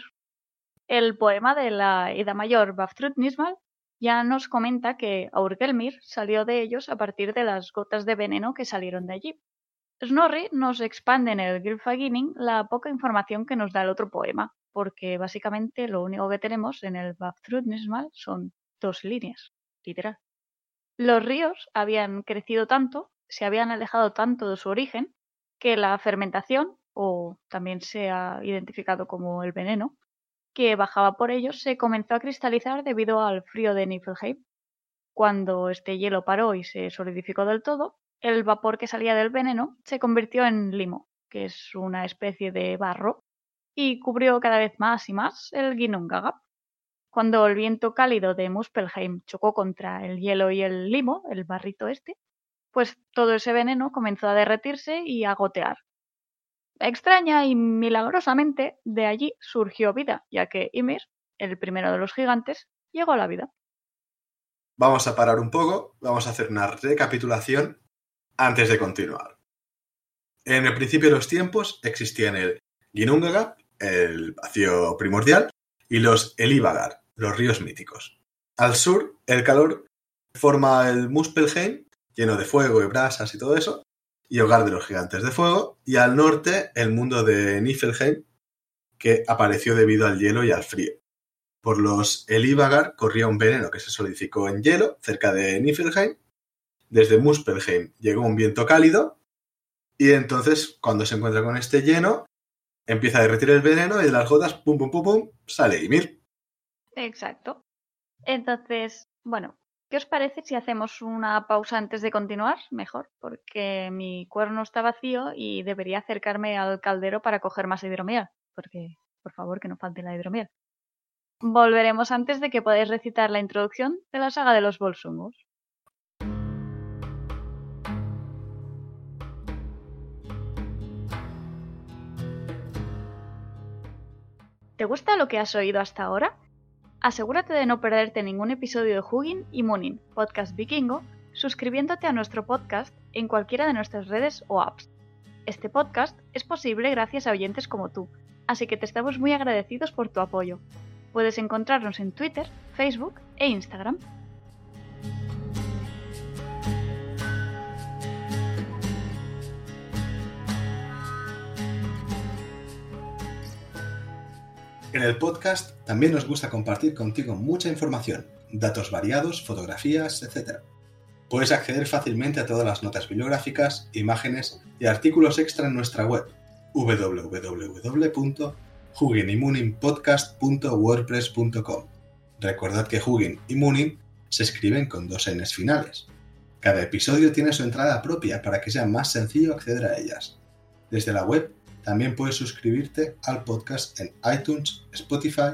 Speaker 2: El poema de la Edad Mayor Vafthrud Nismal ya nos comenta que Aurgelmir salió de ellos a partir de las gotas de veneno que salieron de allí. Snorri nos expande en el Gylfaginning la poca información que nos da el otro poema, porque básicamente lo único que tenemos en el Nismal son dos líneas, literal. Los ríos habían crecido tanto, se habían alejado tanto de su origen, que la fermentación, o también se ha identificado como el veneno, que bajaba por ellos se comenzó a cristalizar debido al frío de Niflheim. Cuando este hielo paró y se solidificó del todo, el vapor que salía del veneno se convirtió en limo, que es una especie de barro, y cubrió cada vez más y más el Ginnungagap. Cuando el viento cálido de Muspelheim chocó contra el hielo y el limo, el barrito este, pues todo ese veneno comenzó a derretirse y a gotear. Extraña y milagrosamente de allí surgió vida, ya que Ymir, el primero de los gigantes, llegó a la vida.
Speaker 1: Vamos a parar un poco, vamos a hacer una recapitulación antes de continuar. En el principio de los tiempos existían el Ginnungagap, el vacío primordial, y los Elivagar, los ríos míticos. Al sur, el calor forma el Muspelheim, lleno de fuego y brasas y todo eso, y hogar de los gigantes de fuego, y al norte, el mundo de Niflheim, que apareció debido al hielo y al frío. Por los Elivagar corría un veneno que se solidificó en hielo cerca de Niflheim. Desde Muspelheim llegó un viento cálido y entonces cuando se encuentra con este lleno empieza a derretir el veneno y de las gotas, pum, pum, pum, pum, sale Ymir.
Speaker 2: Exacto. Entonces, bueno, ¿qué os parece si hacemos una pausa antes de continuar? Mejor, porque mi cuerno está vacío y debería acercarme al caldero para coger más hidromiel, porque, por favor, que no falte la hidromiel. Volveremos antes de que podáis recitar la introducción de la saga de los Bolsungos. ¿Te gusta lo que has oído hasta ahora? Asegúrate de no perderte ningún episodio de Hugin y Munin, podcast vikingo, suscribiéndote a nuestro podcast en cualquiera de nuestras redes o apps. Este podcast es posible gracias a oyentes como tú, así que te estamos muy agradecidos por tu apoyo. Puedes encontrarnos en Twitter, Facebook e Instagram.
Speaker 1: En el podcast también nos gusta compartir contigo mucha información, datos variados, fotografías, etc. Puedes acceder fácilmente a todas las notas bibliográficas, imágenes y artículos extra en nuestra web www.huginimuninpodcast.wordpress.com. Recordad que Hugin y Munin se escriben con dos Ns finales. Cada episodio tiene su entrada propia para que sea más sencillo acceder a ellas. Desde la web también puedes suscribirte al podcast en iTunes, Spotify,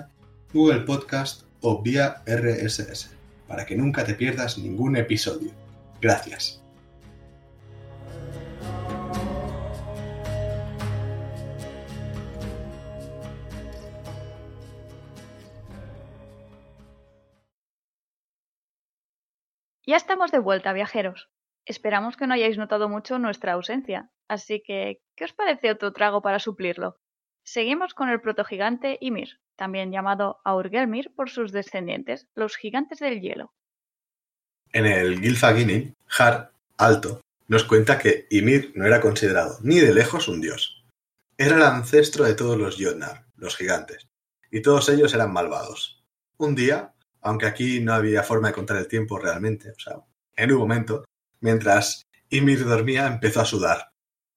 Speaker 1: Google Podcast o vía RSS para que nunca te pierdas ningún episodio. Gracias.
Speaker 2: Ya estamos de vuelta, viajeros. Esperamos que no hayáis notado mucho nuestra ausencia, así que, ¿qué os parece otro trago para suplirlo? Seguimos con el protogigante Ymir, también llamado Aurgelmir por sus descendientes, los gigantes del hielo.
Speaker 1: En el Gylfaginning, Har, alto, nos cuenta que Ymir no era considerado ni de lejos un dios. Era el ancestro de todos los Jotnar, los gigantes, y todos ellos eran malvados. Un día, aunque aquí no había forma de contar el tiempo realmente, o sea, en un momento, Mientras Ymir dormía, empezó a sudar.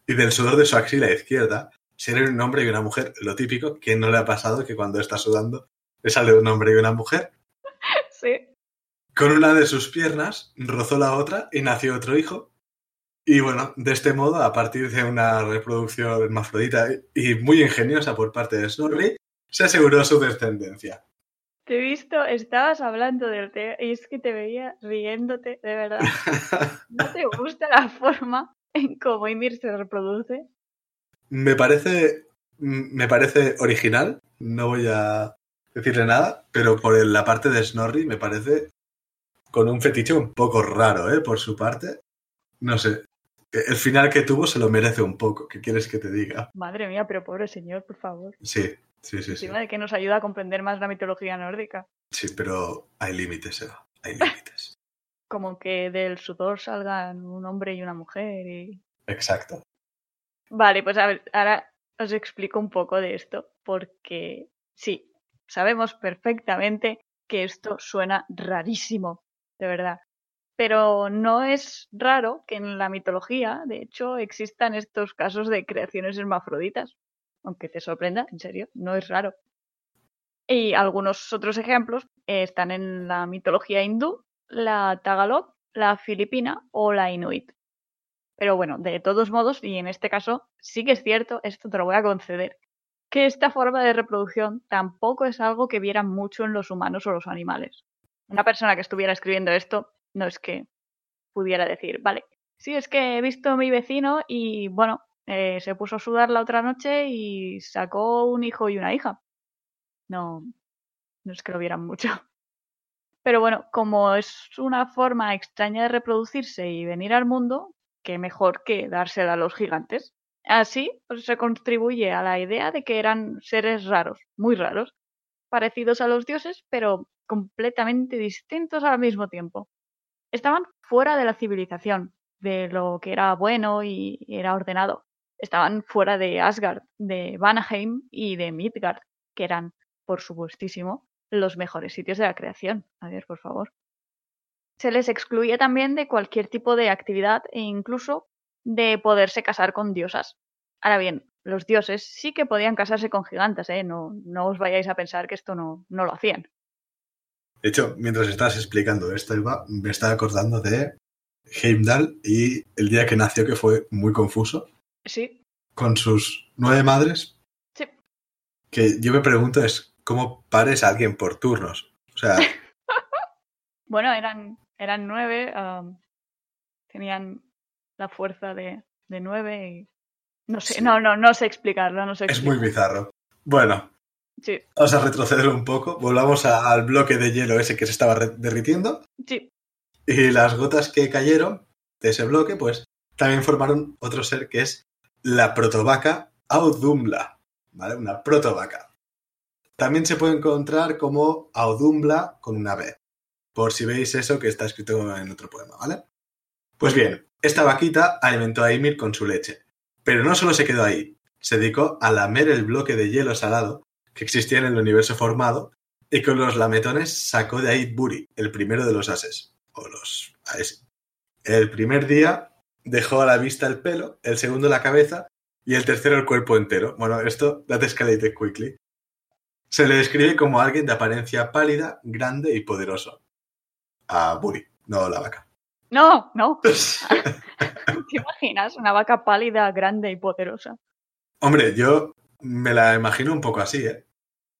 Speaker 1: Y del sudor de su axila izquierda sale un hombre y una mujer, lo típico, que no le ha pasado que cuando está sudando le sale un hombre y una mujer.
Speaker 2: Sí.
Speaker 1: Con una de sus piernas rozó la otra y nació otro hijo. Y bueno, de este modo, a partir de una reproducción hermafrodita y muy ingeniosa por parte de Snorri, se aseguró su descendencia.
Speaker 2: Te he visto, estabas hablando del té y es que te veía riéndote, de verdad. ¿No te gusta la forma en cómo Ymir se reproduce?
Speaker 1: Me parece, me parece original, no voy a decirle nada, pero por la parte de Snorri me parece con un fetiche un poco raro, ¿eh? Por su parte. No sé, El final que tuvo se lo merece un poco. ¿Qué quieres que te diga?
Speaker 2: Madre mía, pero pobre señor, por favor.
Speaker 1: Sí, sí, sí. sí.
Speaker 2: Encima de que nos ayuda a comprender más la mitología nórdica.
Speaker 1: Sí, pero hay límites, Eva. Hay límites.
Speaker 2: Como que del sudor salgan un hombre y una mujer y...
Speaker 1: Exacto.
Speaker 2: Vale, pues a ver, ahora os explico un poco de esto, porque sí, sabemos perfectamente que esto suena rarísimo, de verdad. Pero no es raro que en la mitología, de hecho, existan estos casos de creaciones hermafroditas. Aunque te sorprenda, en serio, no es raro. Y algunos otros ejemplos están en la mitología hindú, la tagalog, la filipina o la inuit. Pero bueno, de todos modos, y en este caso sí que es cierto, esto te lo voy a conceder, que esta forma de reproducción tampoco es algo que vieran mucho en los humanos o los animales. Una persona que estuviera escribiendo esto no es que pudiera decir, vale, sí, es que he visto a mi vecino y bueno, eh, se puso a sudar la otra noche y sacó un hijo y una hija. No, no es que lo vieran mucho. Pero bueno, como es una forma extraña de reproducirse y venir al mundo, qué mejor que dársela a los gigantes. Así pues, se contribuye a la idea de que eran seres raros, muy raros, parecidos a los dioses, pero completamente distintos al mismo tiempo. Estaban fuera de la civilización, de lo que era bueno y era ordenado. Estaban fuera de Asgard, de Vanaheim y de Midgard, que eran, por supuestísimo, los mejores sitios de la creación. A ver, por favor. Se les excluía también de cualquier tipo de actividad e incluso de poderse casar con diosas. Ahora bien, los dioses sí que podían casarse con gigantes, ¿eh? No, no os vayáis a pensar que esto no, no lo hacían.
Speaker 1: De hecho, mientras estás explicando esto, Eva, me estaba acordando de Heimdall y el día que nació, que fue muy confuso.
Speaker 2: Sí.
Speaker 1: Con sus nueve madres.
Speaker 2: Sí.
Speaker 1: Que yo me pregunto es, ¿cómo pares a alguien por turnos? O sea...
Speaker 2: bueno, eran, eran nueve, um, tenían la fuerza de, de nueve y... No sé,
Speaker 1: Sí.
Speaker 2: no, no, no sé explicarlo, no sé
Speaker 1: Es muy bizarro. Bueno,
Speaker 2: Sí,
Speaker 1: vamos a retroceder un poco. Volvamos a- al bloque de hielo ese que se estaba derritiendo.
Speaker 2: sí,
Speaker 1: Y las gotas que cayeron de ese bloque, pues también formaron otro ser que es la protovaca Audumla. ¿Vale? Una protovaca. También se puede encontrar como Audumla con una B. Por si veis eso que está escrito en otro poema, ¿vale? Pues bien, esta vaquita alimentó a Ymir con su leche. Pero no solo se quedó ahí. Se dedicó a lamer el bloque de hielo salado que existía en el universo formado y con los lametones sacó de ahí Buri, el primero de los ases. O los. El primer día dejó a la vista el pelo, el segundo la cabeza y el tercero el cuerpo entero. Bueno, esto that escalated quickly. Se le describe como alguien de apariencia pálida, grande y poderoso. A Buri, no la vaca.
Speaker 2: no, no. ¿Te imaginas? Una vaca pálida, grande y poderosa.
Speaker 1: Hombre, yo me la imagino un poco así, ¿eh?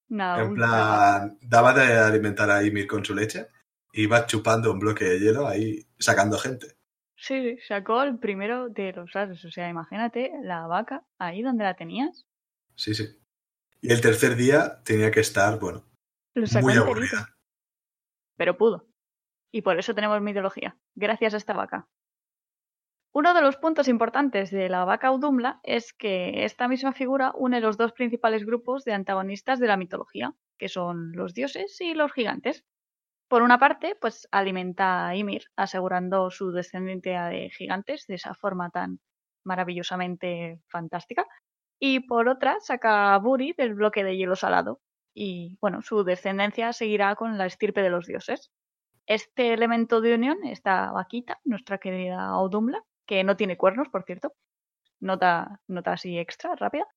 Speaker 2: Una
Speaker 1: En plan, daba de alimentar a Ymir con su leche, iba chupando un bloque de hielo ahí sacando gente.
Speaker 2: Sí, sí, sacó el primero de los ases. O sea, imagínate la vaca ahí donde la tenías.
Speaker 1: Sí, sí. Y el tercer día tenía que estar, bueno, muy aburrida.
Speaker 2: Pero pudo. Y por eso tenemos mitología, gracias a esta vaca. Uno de los puntos importantes de la vaca Udumla es que esta misma figura une los dos principales grupos de antagonistas de la mitología, que son los dioses y los gigantes. Por una parte, pues alimenta a Ymir, asegurando su descendencia de gigantes de esa forma tan maravillosamente fantástica. Y por otra, saca a Buri del bloque de hielo salado. Y bueno, su descendencia seguirá con la estirpe de los dioses. Este elemento de unión, esta vaquita, nuestra querida Audumla, que no tiene cuernos, por cierto, nota, nota así extra, rápida,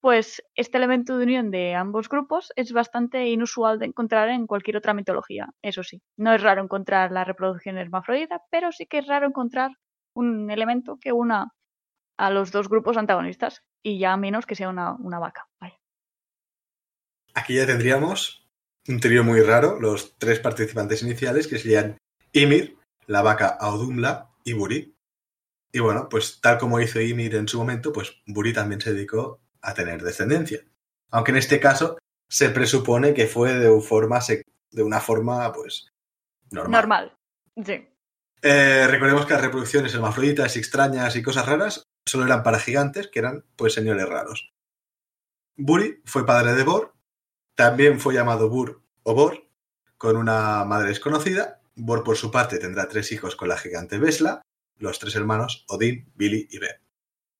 Speaker 2: pues este elemento de unión de ambos grupos es bastante inusual de encontrar en cualquier otra mitología. Eso sí, no es raro encontrar la reproducción hermafrodita, pero sí que es raro encontrar un elemento que una a los dos grupos antagonistas y ya menos que sea una, una vaca. Vaya.
Speaker 1: Aquí ya tendríamos un trío muy raro, los tres participantes iniciales, que serían Ymir, la vaca Audumla y Buri. Y bueno, pues tal como hizo Ymir en su momento, pues Buri también se dedicó a tener descendencia. Aunque en este caso se presupone que fue de, forma sec- de una forma, pues, normal.
Speaker 2: Normal. Sí.
Speaker 1: Eh, recordemos que las reproducciones hermafroditas y extrañas y cosas raras solo eran para gigantes, que eran pues señores raros. Buri fue padre de Bor, también fue llamado Bur o Bor, con una madre desconocida. Bor, por su parte, tendrá tres hijos con la gigante Vesla, los tres hermanos Odín, Billy y Ben.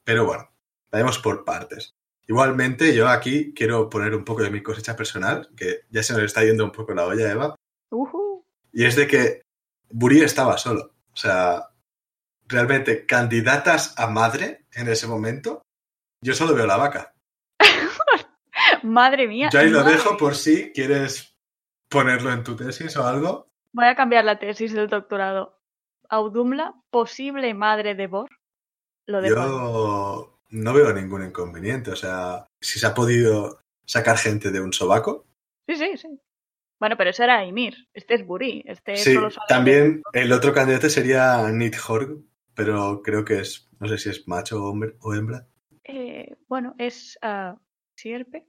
Speaker 1: Pero bueno, vayamos por partes. Igualmente, yo aquí quiero poner un poco de mi cosecha personal, que ya se nos está yendo un poco la olla, Eva. Y es de que Buri estaba solo. O sea, realmente, candidatas a madre en ese momento, yo solo veo la vaca.
Speaker 2: Madre mía.
Speaker 1: Yo ahí lo dejo por si quieres ponerlo en tu tesis o algo.
Speaker 2: Voy a cambiar la tesis del doctorado. Audumla, posible madre de Bor. Lo dejo.
Speaker 1: Yo no veo ningún inconveniente. O sea, si se ha podido sacar gente de un sobaco.
Speaker 2: Sí, sí, sí. Bueno, pero ese era Ymir. Este es Buri. Este
Speaker 1: Sí,
Speaker 2: solo
Speaker 1: también el otro candidato sería Nidhogg, pero creo que es, no sé si es macho o, hombre, o hembra.
Speaker 2: Eh, bueno, es ah, sierpe.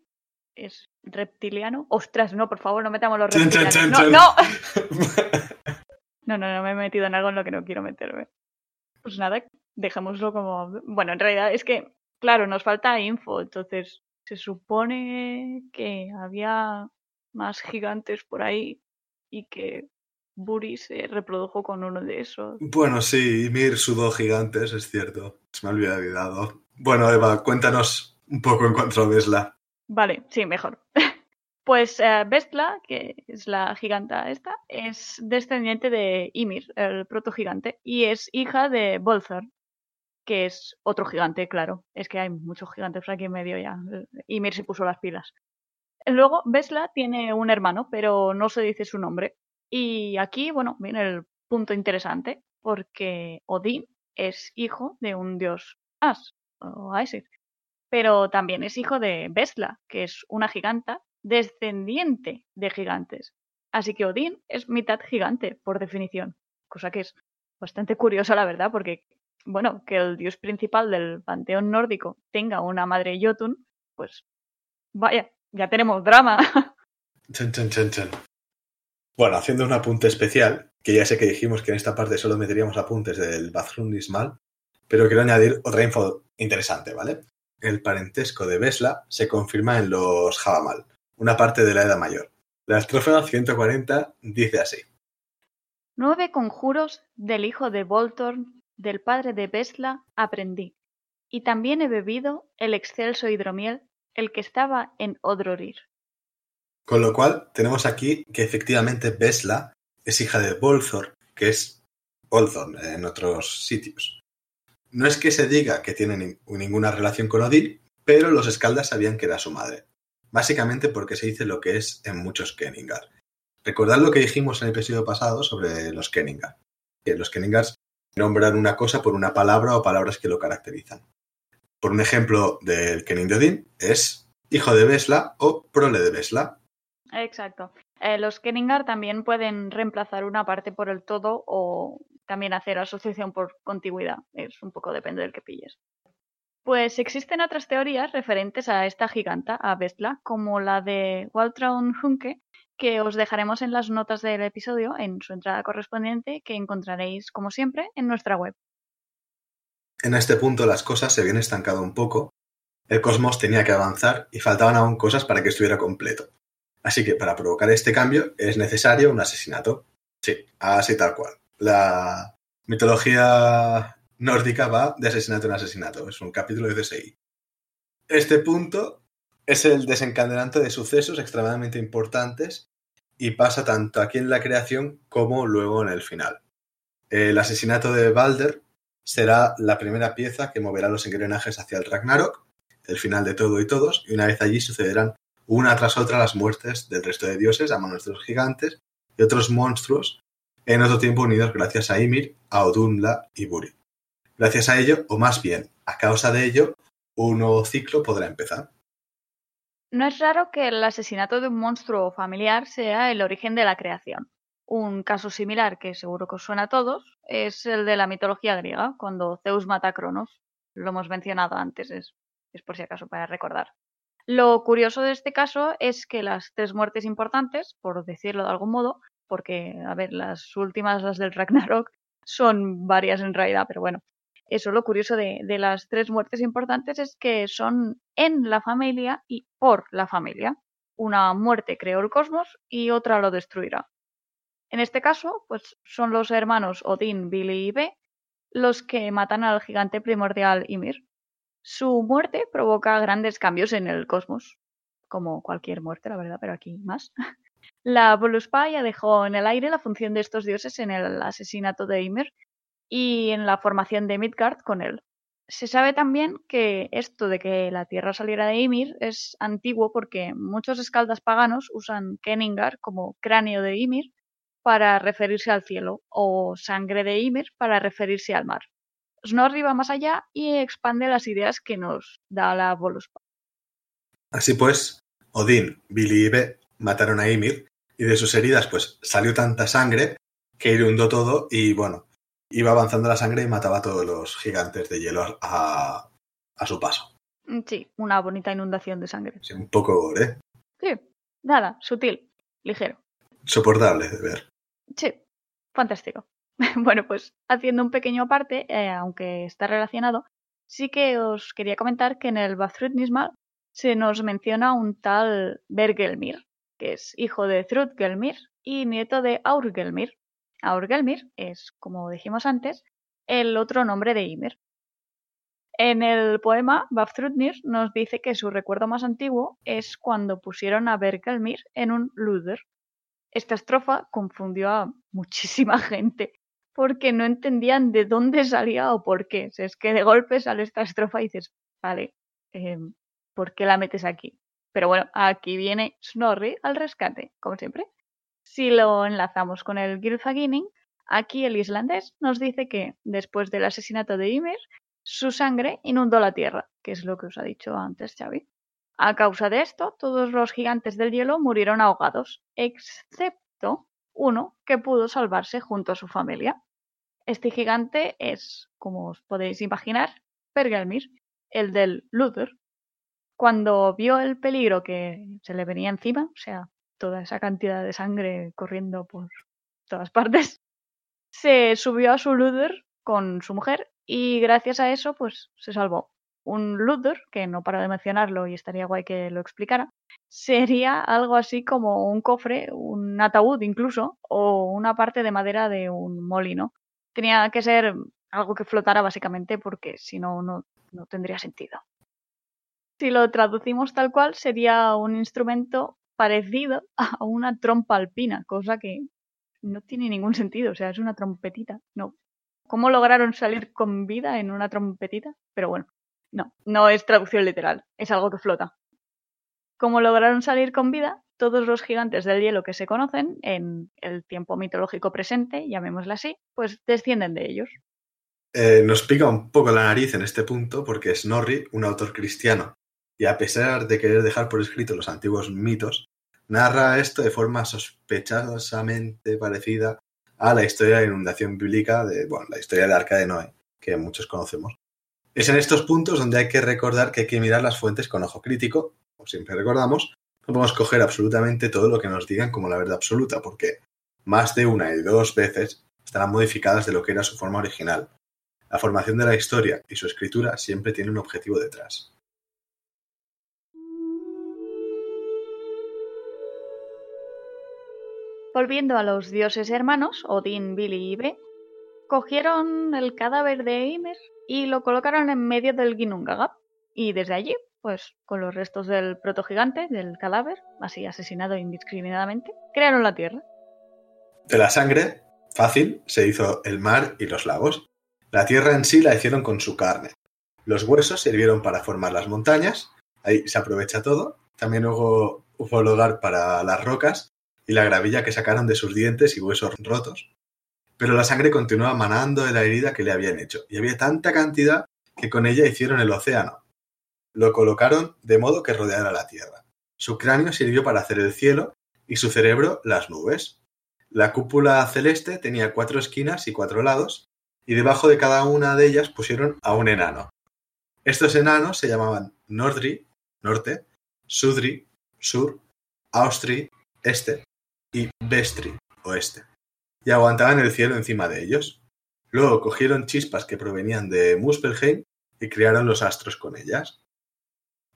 Speaker 2: Es reptiliano. Ostras, no, por favor, no metamos los reptilianos. no, no, no, no, no me he metido en algo en lo que no quiero meterme. Pues nada, dejémoslo como. Bueno, en realidad es que, claro, nos falta info. Entonces, se supone que había más gigantes por ahí y que Buri se reprodujo con uno de esos.
Speaker 1: Bueno, sí, Ymir sudó gigantes, es cierto. Se me había olvidado. Bueno, Eva, cuéntanos un poco en cuanto a Vesla.
Speaker 2: Vale, sí, mejor. Pues eh, Vestla, que es la giganta esta, es descendiente de Ymir, el protogigante, y es hija de Bolthar, que es otro gigante, claro. Es que hay muchos gigantes aquí en medio ya. Ymir se puso las pilas. Luego, Vesla tiene un hermano, pero no se dice su nombre. Y aquí, bueno, viene el punto interesante, porque Odín es hijo de un dios As, o Aesir, pero también es hijo de Vesla, que es una giganta descendiente de gigantes. Así que Odín es mitad gigante, por definición, cosa que es bastante curiosa, la verdad, porque, bueno, que el dios principal del panteón nórdico tenga una madre Jotun, pues vaya, ya tenemos drama.
Speaker 1: Bueno, haciendo un apunte especial, que ya sé que dijimos que en esta parte solo meteríamos apuntes del Bathrun Ismal, pero quiero añadir otra info interesante, ¿vale? El parentesco de Vesla se confirma en los Javamal, una parte de la Edad Mayor. La estrofa 140 dice así.
Speaker 2: Nueve conjuros del hijo de Voltorn, del padre de Vesla, aprendí. Y también he bebido el excelso hidromiel, el que estaba en Odrorir.
Speaker 1: Con lo cual, tenemos aquí que efectivamente Vesla es hija de Bolthor, que es Bolthorn en otros sitios. No es que se diga que tiene ni- ninguna relación con Odín, pero los escaldas sabían que era su madre. Básicamente porque se dice lo que es en muchos Kenningar. Recordad lo que dijimos en el episodio pasado sobre los Kenningar. Que los Kenningars nombran una cosa por una palabra o palabras que lo caracterizan. Por un ejemplo del Kenning de Odín es hijo de Vesla o prole de Vesla.
Speaker 2: Exacto. Eh, los Kenningar también pueden reemplazar una parte por el todo o también hacer asociación por contigüidad. Es un poco depende del que pilles. Pues existen otras teorías referentes a esta giganta, a Vestla, como la de Waltraun Hunke, que os dejaremos en las notas del episodio en su entrada correspondiente, que encontraréis, como siempre, en nuestra web.
Speaker 1: En este punto las cosas se habían estancado un poco. El cosmos tenía que avanzar y faltaban aún cosas para que estuviera completo. Así que para provocar este cambio es necesario un asesinato. Sí, así tal cual. La mitología nórdica va de asesinato en asesinato. Es un capítulo de CSI. Este punto es el desencadenante de sucesos extremadamente importantes y pasa tanto aquí en la creación como luego en el final. El asesinato de Balder será la primera pieza que moverá los engranajes hacia el Ragnarok, el final de todo y todos, y una vez allí sucederán una tras otra las muertes del resto de dioses a manos de los gigantes y otros monstruos en otro tiempo unidos gracias a Ymir, a Odunla y Buri. Gracias a ello, o más bien, a causa de ello, un nuevo ciclo podrá empezar.
Speaker 2: No es raro que el asesinato de un monstruo familiar sea el origen de la creación. Un caso similar que seguro que os suena a todos es el de la mitología griega, cuando Zeus mata a Cronos. Lo hemos mencionado antes, es, es por si acaso para recordar. Lo curioso de este caso es que las tres muertes importantes, por decirlo de algún modo, porque, a ver, las últimas, las del Ragnarok, son varias en realidad, pero bueno. Eso lo curioso de, las tres muertes importantes es que son en la familia y por la familia. Una muerte creó el cosmos y otra lo destruirá. En este caso, pues son los hermanos Odín, Billy y B los que matan al gigante primordial Ymir. Su muerte provoca grandes cambios en el cosmos, como cualquier muerte, la verdad, pero aquí más. La Voluspa dejó en el aire la función de estos dioses en el asesinato de Ymir y en la formación de Midgard con él. Se sabe también que esto de que la tierra saliera de Ymir es antiguo porque muchos escaldas paganos usan Kenningar como cráneo de Ymir para referirse al cielo o sangre de Ymir para referirse al mar. Snorri va más allá y expande las ideas que nos da la Voluspa.
Speaker 1: Así pues, Odín, Billy y Be mataron a Ymir y de sus heridas pues salió tanta sangre que inundó todo y bueno, iba avanzando la sangre y mataba a todos los gigantes de hielo a, a su paso.
Speaker 2: Mm, sí, una bonita inundación de sangre.
Speaker 1: Sí, un poco, ¿eh?
Speaker 2: Sí, nada, sutil, ligero.
Speaker 1: Soportable de ver.
Speaker 2: Sí, fantástico. bueno, pues haciendo un pequeño aparte, eh, aunque está relacionado, sí que os quería comentar que en el Vafthrudnismal se nos menciona un tal Bergelmir, que es hijo de Thrudgelmir y nieto de Aurgelmir. Aurgelmir es, como dijimos antes, el otro nombre de Ymir. En el poema, Vafthrudnir nos dice que su recuerdo más antiguo es cuando pusieron a Bergelmir en un luder. Esta estrofa confundió a muchísima gente porque no entendían de dónde salía o por qué. es que de golpe sale esta estrofa y dices, vale, em, ¿por qué la metes aquí? Pero bueno, aquí viene Snorri al rescate, como siempre. Si lo enlazamos con el Gylfaginning, aquí el islandés nos dice que después del asesinato de Ymir, su sangre inundó la tierra, que es lo que os ha dicho antes Xavi. A causa de esto, todos los gigantes del hielo murieron ahogados, excepto uno que pudo salvarse junto a su familia. Este gigante es, como os podéis imaginar, Pergelmir, el del Luther. Cuando vio el peligro que se le venía encima, o sea, toda esa cantidad de sangre corriendo por todas partes, se subió a su Luder con su mujer y gracias a eso pues se salvó. Un Luder, que no para de mencionarlo y estaría guay que lo explicara, sería algo así como un cofre, un ataúd incluso, o una parte de madera de un molino. Tenía que ser algo que flotara básicamente porque si no, no tendría sentido. Si lo traducimos tal cual, sería un instrumento parecido a una trompa alpina, cosa que no tiene ningún sentido, o sea, es una trompetita, no. ¿Cómo lograron salir con vida en una trompetita? Pero bueno, no, no es traducción literal, es algo que flota. ¿Cómo lograron salir con vida? Todos los gigantes del hielo que se conocen en el tiempo mitológico presente, llamémoslo así, pues descienden de ellos.
Speaker 1: Eh, nos pica un poco la nariz en este punto porque Snorri, un autor cristiano, y a pesar de querer dejar por escrito los antiguos mitos, narra esto de forma sospechosamente parecida a la historia de la inundación bíblica de, bueno, la historia del arca de Noé, que muchos conocemos. Es en estos puntos donde hay que recordar que hay que mirar las fuentes con ojo crítico, siempre recordamos, no podemos coger absolutamente todo lo que nos digan como la verdad absoluta, porque más de una y dos veces estarán modificadas de lo que era su forma original. La formación de la historia y su escritura siempre tiene un objetivo detrás.
Speaker 2: Volviendo a los dioses hermanos, Odín, Billy y Be, cogieron el cadáver de Ymir y lo colocaron en medio del Ginnungagap. Y desde allí, pues con los restos del protogigante, del cadáver, así asesinado indiscriminadamente, crearon la tierra.
Speaker 1: De la sangre, fácil, se hizo el mar y los lagos. La tierra en sí la hicieron con su carne. Los huesos sirvieron para formar las montañas, ahí se aprovecha todo. También hubo, hubo lugar para las rocas y la gravilla que sacaron de sus dientes y huesos rotos. Pero la sangre continuaba manando de la herida que le habían hecho, y había tanta cantidad que con ella hicieron el océano. Lo colocaron de modo que rodeara la tierra. Su cráneo sirvió para hacer el cielo y su cerebro las nubes. La cúpula celeste tenía cuatro esquinas y cuatro lados, y debajo de cada una de ellas pusieron a un enano. Estos enanos se llamaban Nordri, norte, Sudri, sur, Austri, este, y Vestri, oeste, y aguantaban el cielo encima de ellos. Luego cogieron chispas que provenían de Muspelheim y crearon los astros con ellas.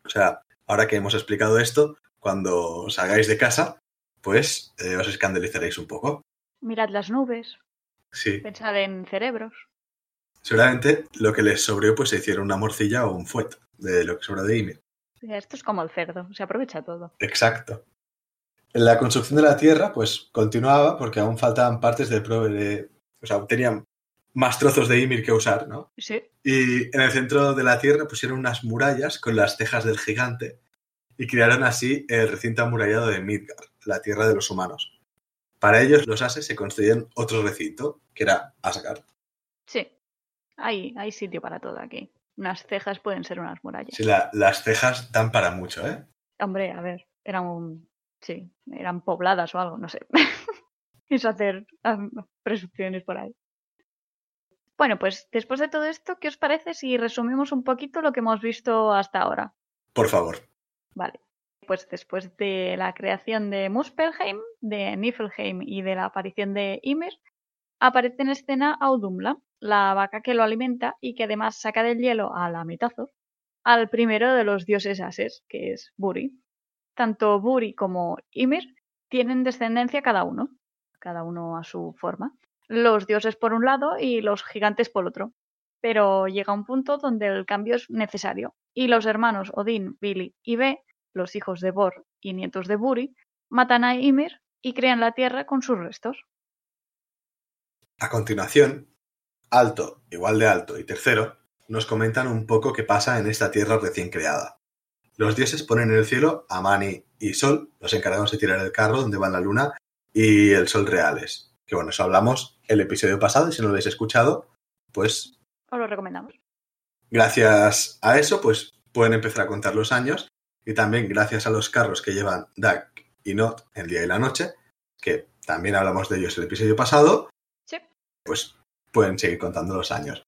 Speaker 1: O sea, ahora que hemos explicado esto, cuando os hagáis de casa, pues eh, os escandalizaréis un poco.
Speaker 2: Mirad las nubes,
Speaker 1: Sí,
Speaker 2: pensad en cerebros.
Speaker 1: seguramente lo que les sobró pues se hicieron una morcilla o un fuet de lo que sobra de Ymir.
Speaker 2: Esto es como el cerdo, se aprovecha todo.
Speaker 1: Exacto. La construcción de la Tierra pues continuaba porque aún faltaban partes de prove de... O sea, tenían más trozos de Ymir que usar, ¿no?
Speaker 2: Sí,
Speaker 1: Y en el centro de la Tierra pusieron unas murallas con las cejas del gigante y crearon así el recinto amurallado de Midgard, la Tierra de los humanos. Para ellos, los ases se construyeron otro recinto, que era Asgard.
Speaker 2: sí. Hay, hay sitio para todo aquí. Unas cejas pueden ser unas murallas.
Speaker 1: Sí, la- las cejas dan para mucho, ¿eh?
Speaker 2: Hombre, a ver, eran un... Sí, eran pobladas o algo, no sé. es hacer ah, presunciones por ahí. Bueno, pues después de todo esto, ¿qué os parece si resumimos un poquito lo que hemos visto hasta ahora?
Speaker 1: Por favor.
Speaker 2: Vale. Pues después de la creación de Muspelheim, de Niflheim y de la aparición de Ymir, aparece en escena Audumla, la vaca que lo alimenta y que además saca del hielo a la Mitazor, al primero de los dioses ases, que es Buri. Tanto Buri como Ymir tienen descendencia cada uno, cada uno a su forma. Los dioses por un lado y los gigantes por otro. Pero llega un punto donde el cambio es necesario y los hermanos Odín, Vili y Ve, los hijos de Bor y nietos de Buri, matan a Ymir y crean la tierra con sus restos.
Speaker 1: A continuación, Alto, igual de Alto y Tercero nos comentan un poco qué pasa en esta tierra recién creada. Los dioses ponen en el cielo a Mani y Sol, los encargados de tirar el carro donde van la luna y el sol reales. Que bueno, eso hablamos el episodio pasado y si no lo habéis escuchado, pues
Speaker 2: Os lo recomendamos.
Speaker 1: gracias a eso, pues pueden empezar a contar los años y también gracias a los carros que llevan Dag y Not el día y la noche, que también hablamos de ellos el episodio pasado,
Speaker 2: Sí.
Speaker 1: pues pueden seguir contando los años.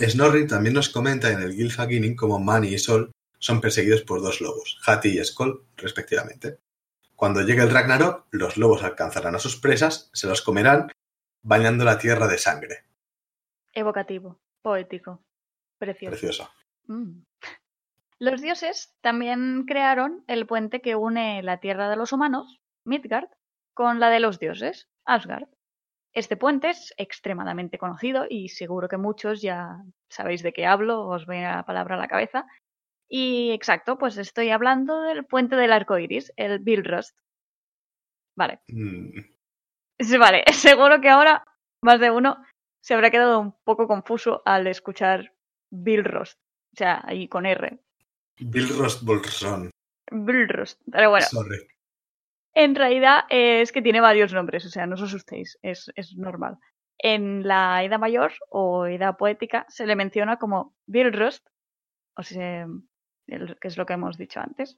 Speaker 1: Snorri también nos comenta en el Gylfaginning cómo Mani y Sol son perseguidos por dos lobos, Hati y Skoll, respectivamente. Cuando llegue el Ragnarok, los lobos alcanzarán a sus presas, se los comerán, bañando la tierra de sangre.
Speaker 2: Evocativo, poético, precioso.
Speaker 1: Precioso.
Speaker 2: Mm. Los dioses también crearon el puente que une la tierra de los humanos, Midgard, con la de los dioses, Asgard. Este puente es extremadamente conocido y seguro que muchos ya sabéis de qué hablo, os viene la palabra a la cabeza. Y exacto, pues estoy hablando del puente del arco iris, el Bilrust. Vale,
Speaker 1: Mm,
Speaker 2: Sí, vale, seguro que ahora más de uno se habrá quedado un poco confuso al escuchar Bilrost. O sea, ahí con R.
Speaker 1: Bill Rostbolson.
Speaker 2: Bilrost. Pero bueno,
Speaker 1: Sorry.
Speaker 2: en realidad eh, es que tiene varios nombres, o sea, no os asustéis, es, es normal. En la Edad Mayor o Edad Poética se le menciona como Bilrost, o sea, que es lo que hemos dicho antes.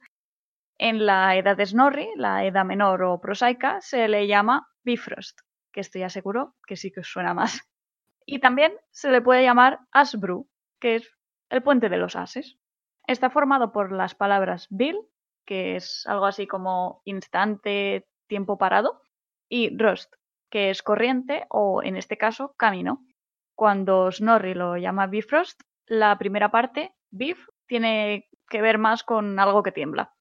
Speaker 2: En la Edad de Snorri, la Edad Menor o Prosaica, se le llama Bifrost, que estoy ya seguro que sí que os suena más. Y también se le puede llamar Asbru, que es el puente de los ases. Está formado por las palabras Bil, que es algo así como instante, tiempo parado, y Rust, que es corriente o, en este caso, camino. Cuando Snorri lo llama Bifrost, la primera parte, Bif, tiene que ver más con algo que tiembla.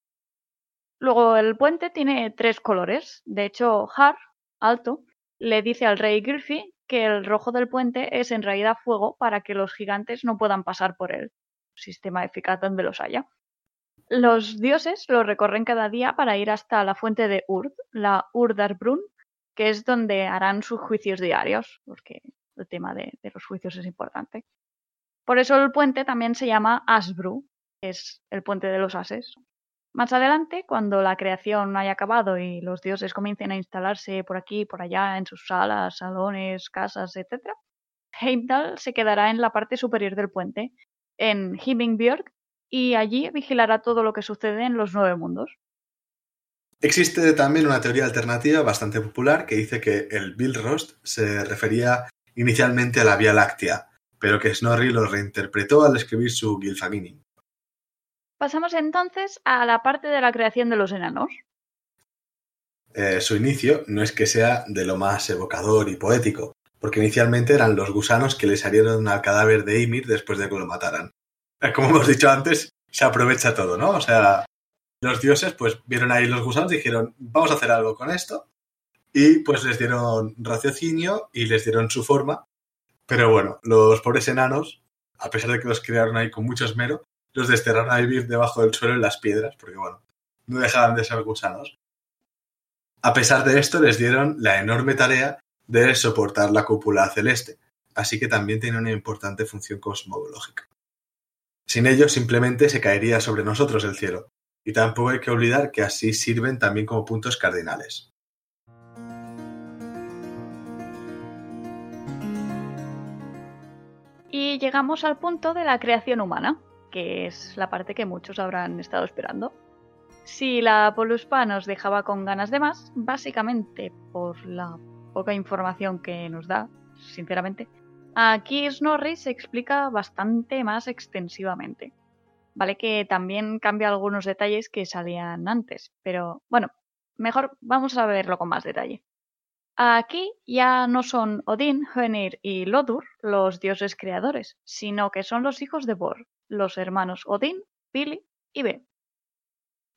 Speaker 2: Luego el puente tiene tres colores. De hecho, Har, alto, le dice al rey Gylfi que el rojo del puente es en realidad fuego para que los gigantes no puedan pasar por él. Sistema eficaz donde los haya. Los dioses lo recorren cada día para ir hasta la fuente de Urd, la Urdarbrunn, que es donde harán sus juicios diarios, porque el tema de, de los juicios es importante. Por eso el puente también se llama Asbru, es el puente de los ases. Más adelante, cuando la creación haya acabado y los dioses comiencen a instalarse por aquí y por allá en sus salas, salones, casas, etc., Heimdall se quedará en la parte superior del puente, en Himinbjörg, y allí vigilará todo lo que sucede en los nueve mundos.
Speaker 1: Existe también una teoría alternativa bastante popular que dice que el Bilrost se refería inicialmente a la Vía Láctea, pero que Snorri lo reinterpretó al escribir su Gylfaginning.
Speaker 2: Pasamos entonces a la parte de la creación de los enanos.
Speaker 1: Eh, su inicio no es que sea de lo más evocador y poético, porque inicialmente eran los gusanos que le salieron al cadáver de Ymir después de que lo mataran. Eh, Como hemos dicho antes, se aprovecha todo, ¿no? O sea, los dioses pues vieron ahí los gusanos y dijeron, vamos a hacer algo con esto. Y pues les dieron raciocinio y les dieron su forma. Pero bueno, los pobres enanos, a pesar de que los crearon ahí con mucho esmero, los desterraron a vivir debajo del suelo en las piedras, porque bueno, no dejaban de ser gusanos. A pesar de esto, les dieron la enorme tarea de soportar la cúpula celeste, así que también tiene una importante función cosmológica. Sin ellos simplemente se caería sobre nosotros el cielo, y tampoco hay que olvidar que así sirven también como puntos cardinales.
Speaker 2: Y llegamos al punto de la creación humana, que es la parte que muchos habrán estado esperando. Si la Poluspa nos dejaba con ganas de más, básicamente por la poca información que nos da, sinceramente, aquí Snorri se explica bastante más extensivamente. Vale que también cambia algunos detalles que salían antes, pero bueno, mejor vamos a verlo con más detalle. Aquí ya no son Odín, Hönir y Lodur los dioses creadores, sino que son los hijos de Bor, los hermanos Odín, Billy y Be.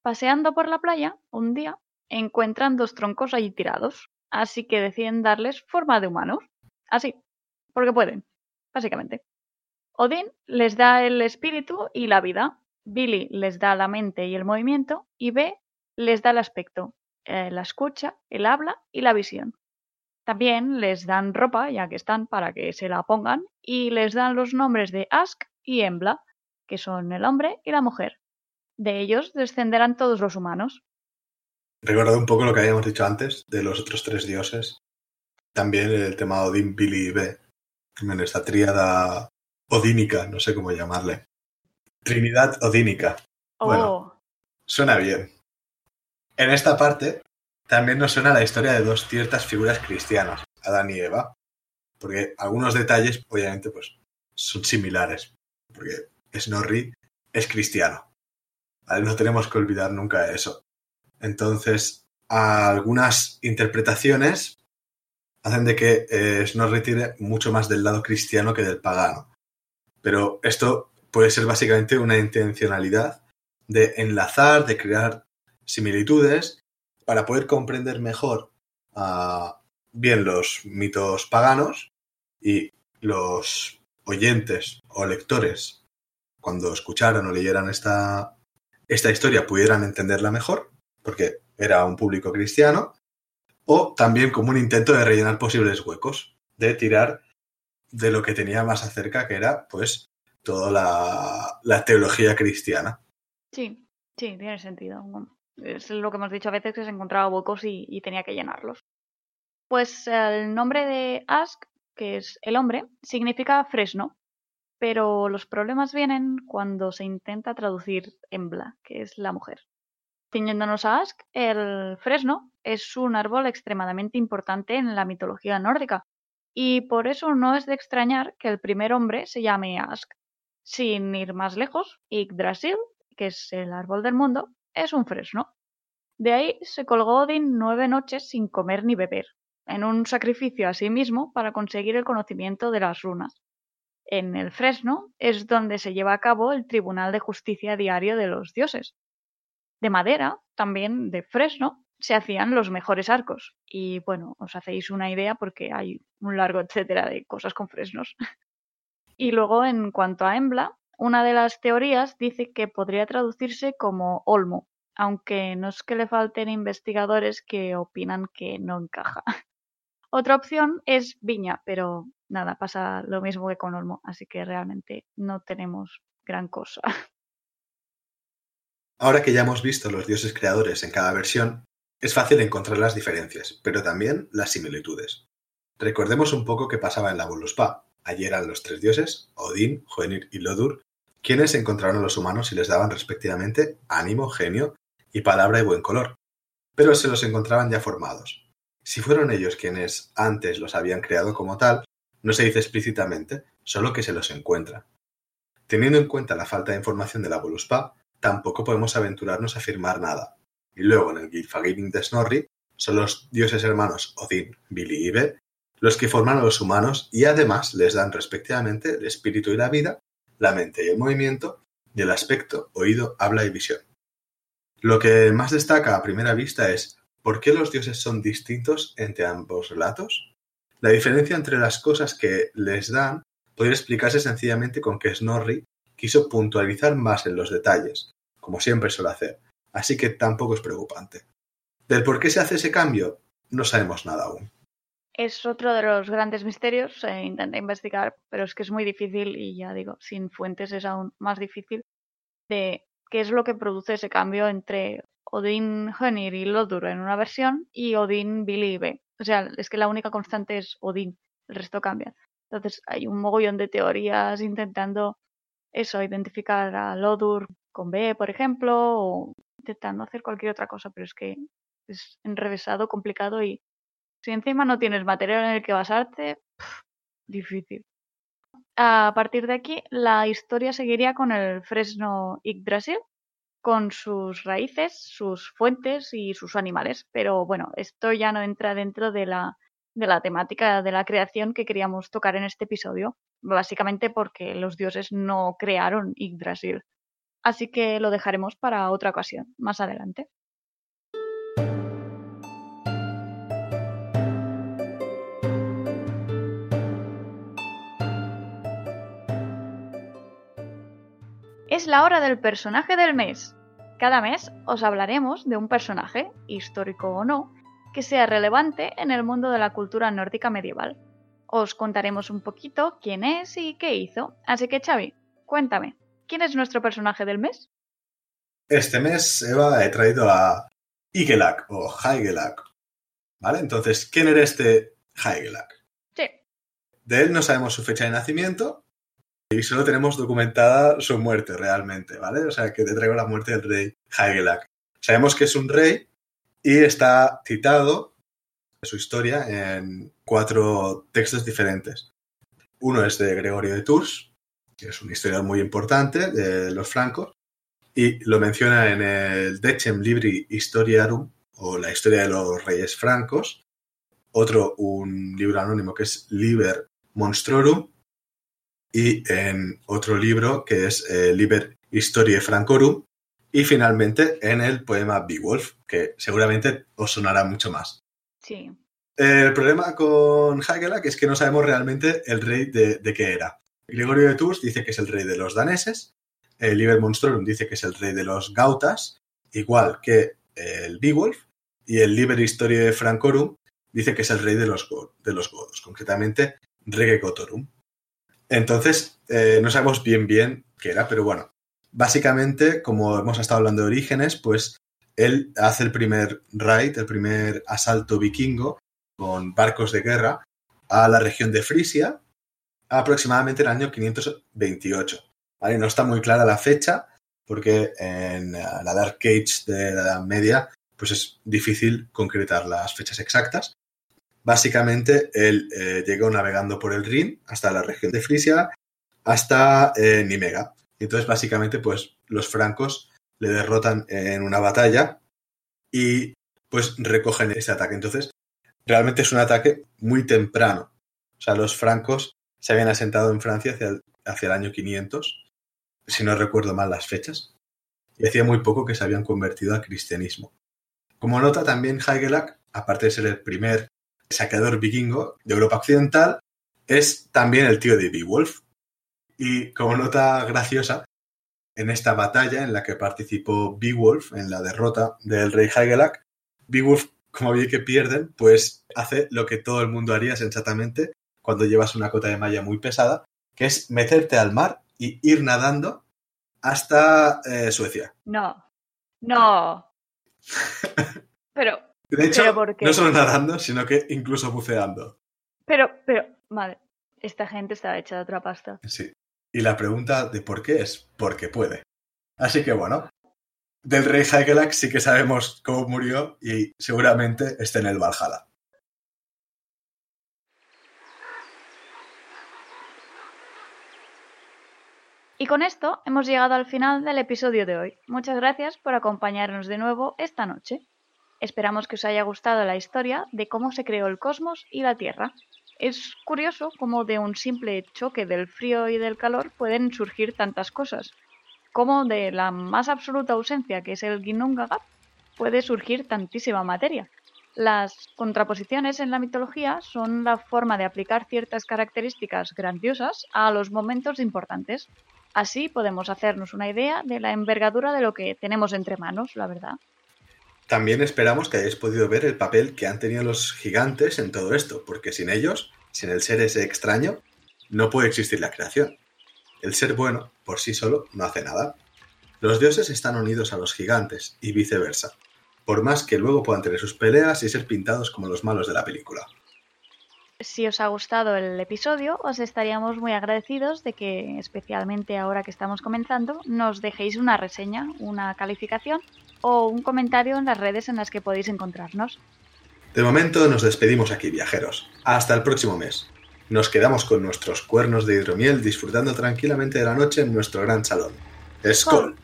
Speaker 2: Paseando por la playa, un día, encuentran dos troncos allí tirados, así que deciden darles forma de humanos. Así, porque pueden, básicamente. Odín les da el espíritu y la vida, Billy les da la mente y el movimiento, y B les da el aspecto, eh, la escucha, el habla y la visión. También les dan ropa, ya que están, para que se la pongan, y les dan los nombres de Ask y Embla, que son el hombre y la mujer. De ellos descenderán todos los humanos.
Speaker 1: Recordad un poco lo que habíamos dicho antes de los otros tres dioses. También el tema de Odín, Billy y Be. En esta tríada odínica, no sé cómo llamarle. Trinidad odínica.
Speaker 2: Oh,
Speaker 1: Bueno. Suena bien. En esta parte también nos suena la historia de dos ciertas figuras cristianas, Adán y Eva, porque algunos detalles, obviamente, pues son similares, porque Snorri es cristiano. No tenemos que olvidar nunca eso. Entonces, algunas interpretaciones hacen de que eh, Snorri tire mucho más del lado cristiano que del pagano. Pero esto puede ser básicamente una intencionalidad de enlazar, de crear similitudes para poder comprender mejor ah, bien los mitos paganos y los oyentes o lectores cuando escucharan o leyeran esta, esta historia pudieran entenderla mejor, porque era un público cristiano, o también como un intento de rellenar posibles huecos, de tirar de lo que tenía más acerca, que era pues toda la, la teología cristiana.
Speaker 2: sí, sí, tiene sentido. Es lo que hemos dicho a veces, que se encontraba huecos y, y tenía que llenarlos. Pues el nombre de Ask, que es el hombre, significa fresno, pero los problemas vienen cuando se intenta traducir Embla, que es la mujer. Ciñéndonos a Ask, el fresno es un árbol extremadamente importante en la mitología nórdica, y por eso no es de extrañar que el primer hombre se llame Ask. Sin ir más lejos, Yggdrasil, que es el árbol del mundo, es un fresno. De ahí se colgó Odin nueve noches sin comer ni beber, en un sacrificio a sí mismo para conseguir el conocimiento de las runas. En el fresno es donde se lleva a cabo el Tribunal de Justicia Diario de los Dioses. De madera, también de fresno, se hacían los mejores arcos. Y bueno, os hacéis una idea porque hay un largo etcétera de cosas con fresnos. y luego, en cuanto a Embla, una de las teorías dice que podría traducirse como olmo, aunque no es que le falten investigadores que opinan que no encaja. Otra opción es viña, pero nada, pasa lo mismo que con olmo, así que realmente no tenemos gran cosa.
Speaker 1: Ahora que ya hemos visto los dioses creadores en cada versión, es fácil encontrar las diferencias, pero también las similitudes. Recordemos un poco qué pasaba en la Voluspa. Allí eran los tres dioses, Odín, Hoenir y Lodur, quienes encontraron a los humanos y les daban respectivamente ánimo, genio y palabra y buen color. Pero se los encontraban ya formados. Si fueron ellos quienes antes los habían creado como tal, no se dice explícitamente, solo que se los encuentra. Teniendo en cuenta la falta de información de la Voluspa, tampoco podemos aventurarnos a afirmar nada. Y luego en el Gylfaginning de Snorri son los dioses hermanos Odín, Billy y Be los que forman a los humanos y además les dan respectivamente el espíritu y la vida, la mente y el movimiento, y el aspecto, oído, habla y visión. Lo que más destaca a primera vista es ¿por qué los dioses son distintos entre ambos relatos? La diferencia entre las cosas que les dan podría explicarse sencillamente con que Snorri quiso puntualizar más en los detalles, como siempre suele hacer, así que tampoco es preocupante. Del por qué se hace ese cambio, no sabemos nada aún.
Speaker 2: Es otro de los grandes misterios, se intenta investigar, pero es que es muy difícil y ya digo, sin fuentes es aún más difícil de qué es lo que produce ese cambio entre Odín Hönir y Lodur en una versión y Odín Billy B. O sea, es que la única constante es Odín, el resto cambia. Entonces hay un mogollón de teorías intentando eso, identificar a Lodur con B, por ejemplo, o intentando hacer cualquier otra cosa, pero es que es enrevesado, complicado y si encima no tienes material en el que basarte, difícil. A partir de aquí, la historia seguiría con el Fresno Yggdrasil, con sus raíces, sus fuentes y sus animales. Pero bueno, esto ya no entra dentro de la, de la temática de la creación que queríamos tocar en este episodio, básicamente porque los dioses no crearon Yggdrasil. Así que lo dejaremos para otra ocasión, más adelante. Es la hora del personaje del mes. Cada mes os hablaremos de un personaje, histórico o no, que sea relevante en el mundo de la cultura nórdica medieval. Os contaremos un poquito quién es y qué hizo. Así que Xavi, cuéntame, ¿quién es nuestro personaje del mes?
Speaker 1: Este mes, Eva, he traído a Igelak o Haigelak. ¿Vale? Entonces, ¿quién era este Haigelak?
Speaker 2: Sí.
Speaker 1: De él no sabemos su fecha de nacimiento, y solo tenemos documentada su muerte realmente, ¿vale? O sea, que te traigo la muerte del rey Haigelak. Sabemos que es un rey y está citado su historia en cuatro textos diferentes. Uno es de Gregorio de Tours, que es una historia muy importante de los francos, y lo menciona en el Decem Libri Historiarum, o la historia de los reyes francos. Otro, un libro anónimo que es Liber Monstrorum, y en otro libro que es eh, Liber Historiae Francorum y finalmente en el poema Beowulf, que seguramente os sonará mucho más.
Speaker 2: Sí.
Speaker 1: El problema con Hagelak es que no sabemos realmente el rey de, qué era. Gregorio de Tours dice que es el rey de los daneses, el Liber Monstrorum dice que es el rey de los gautas, igual que el Beowulf, y el Liber Historiae Francorum dice que es el rey de los, de los godos, concretamente Rege Cotorum. Entonces, eh, no sabemos bien bien qué era, pero bueno, básicamente, como hemos estado hablando de orígenes, pues él hace el primer raid, el primer asalto vikingo con barcos de guerra a la región de Frisia aproximadamente en el año 528. ¿vale? No está muy clara la fecha porque en la Dark Age de la Edad Media pues es difícil concretar las fechas exactas, Básicamente, él eh, llegó navegando por el Rin hasta la región de Frisia, hasta eh, Nimega. Entonces, básicamente, pues los francos le derrotan en una batalla y pues recogen ese ataque. Entonces, realmente es un ataque muy temprano. O sea, los francos se habían asentado en Francia hacia hacia el año 500, si no recuerdo mal las fechas, y hacía muy poco que se habían convertido al cristianismo. Como nota también Heigelak, aparte de ser el primer saqueador vikingo de Europa Occidental, es también el tío de Beowulf. Y como nota graciosa, en esta batalla en la que participó Beowulf, en la derrota del rey Hygelac, Beowulf, como ve que pierden, pues hace lo que todo el mundo haría sensatamente cuando llevas una cota de malla muy pesada, que es meterte al mar y ir nadando hasta eh, Suecia.
Speaker 2: No, no. Pero,
Speaker 1: de hecho, no solo nadando, sino que incluso buceando.
Speaker 2: Pero, pero, vale, esta gente estaba hecha de otra pasta.
Speaker 1: Sí. Y la pregunta de por qué es porque puede. Así que bueno, del rey Hagelak sí que sabemos cómo murió y seguramente esté en el Valhalla.
Speaker 2: Y con esto hemos llegado al final del episodio de hoy. Muchas gracias por acompañarnos de nuevo esta noche. Esperamos que os haya gustado la historia de cómo se creó el cosmos y la Tierra. Es curioso cómo de un simple choque del frío y del calor pueden surgir tantas cosas. Como de la más absoluta ausencia, que es el Ginnungagap, puede surgir tantísima materia. Las contraposiciones en la mitología son la forma de aplicar ciertas características grandiosas a los momentos importantes. Así podemos hacernos una idea de la envergadura de lo que tenemos entre manos, la verdad.
Speaker 1: También esperamos que hayáis podido ver el papel que han tenido los gigantes en todo esto, porque sin ellos, sin el ser ese extraño, no puede existir la creación. El ser bueno, por sí solo, no hace nada. Los dioses están unidos a los gigantes y viceversa, por más que luego puedan tener sus peleas y ser pintados como los malos de la película.
Speaker 2: Si os ha gustado el episodio, os estaríamos muy agradecidos de que, especialmente ahora que estamos comenzando, nos dejéis una reseña, una calificación o un comentario en las redes en las que podéis encontrarnos.
Speaker 1: De momento nos despedimos aquí, viajeros. Hasta el próximo mes. Nos quedamos con nuestros cuernos de hidromiel disfrutando tranquilamente de la noche en nuestro gran salón. ¡Skol!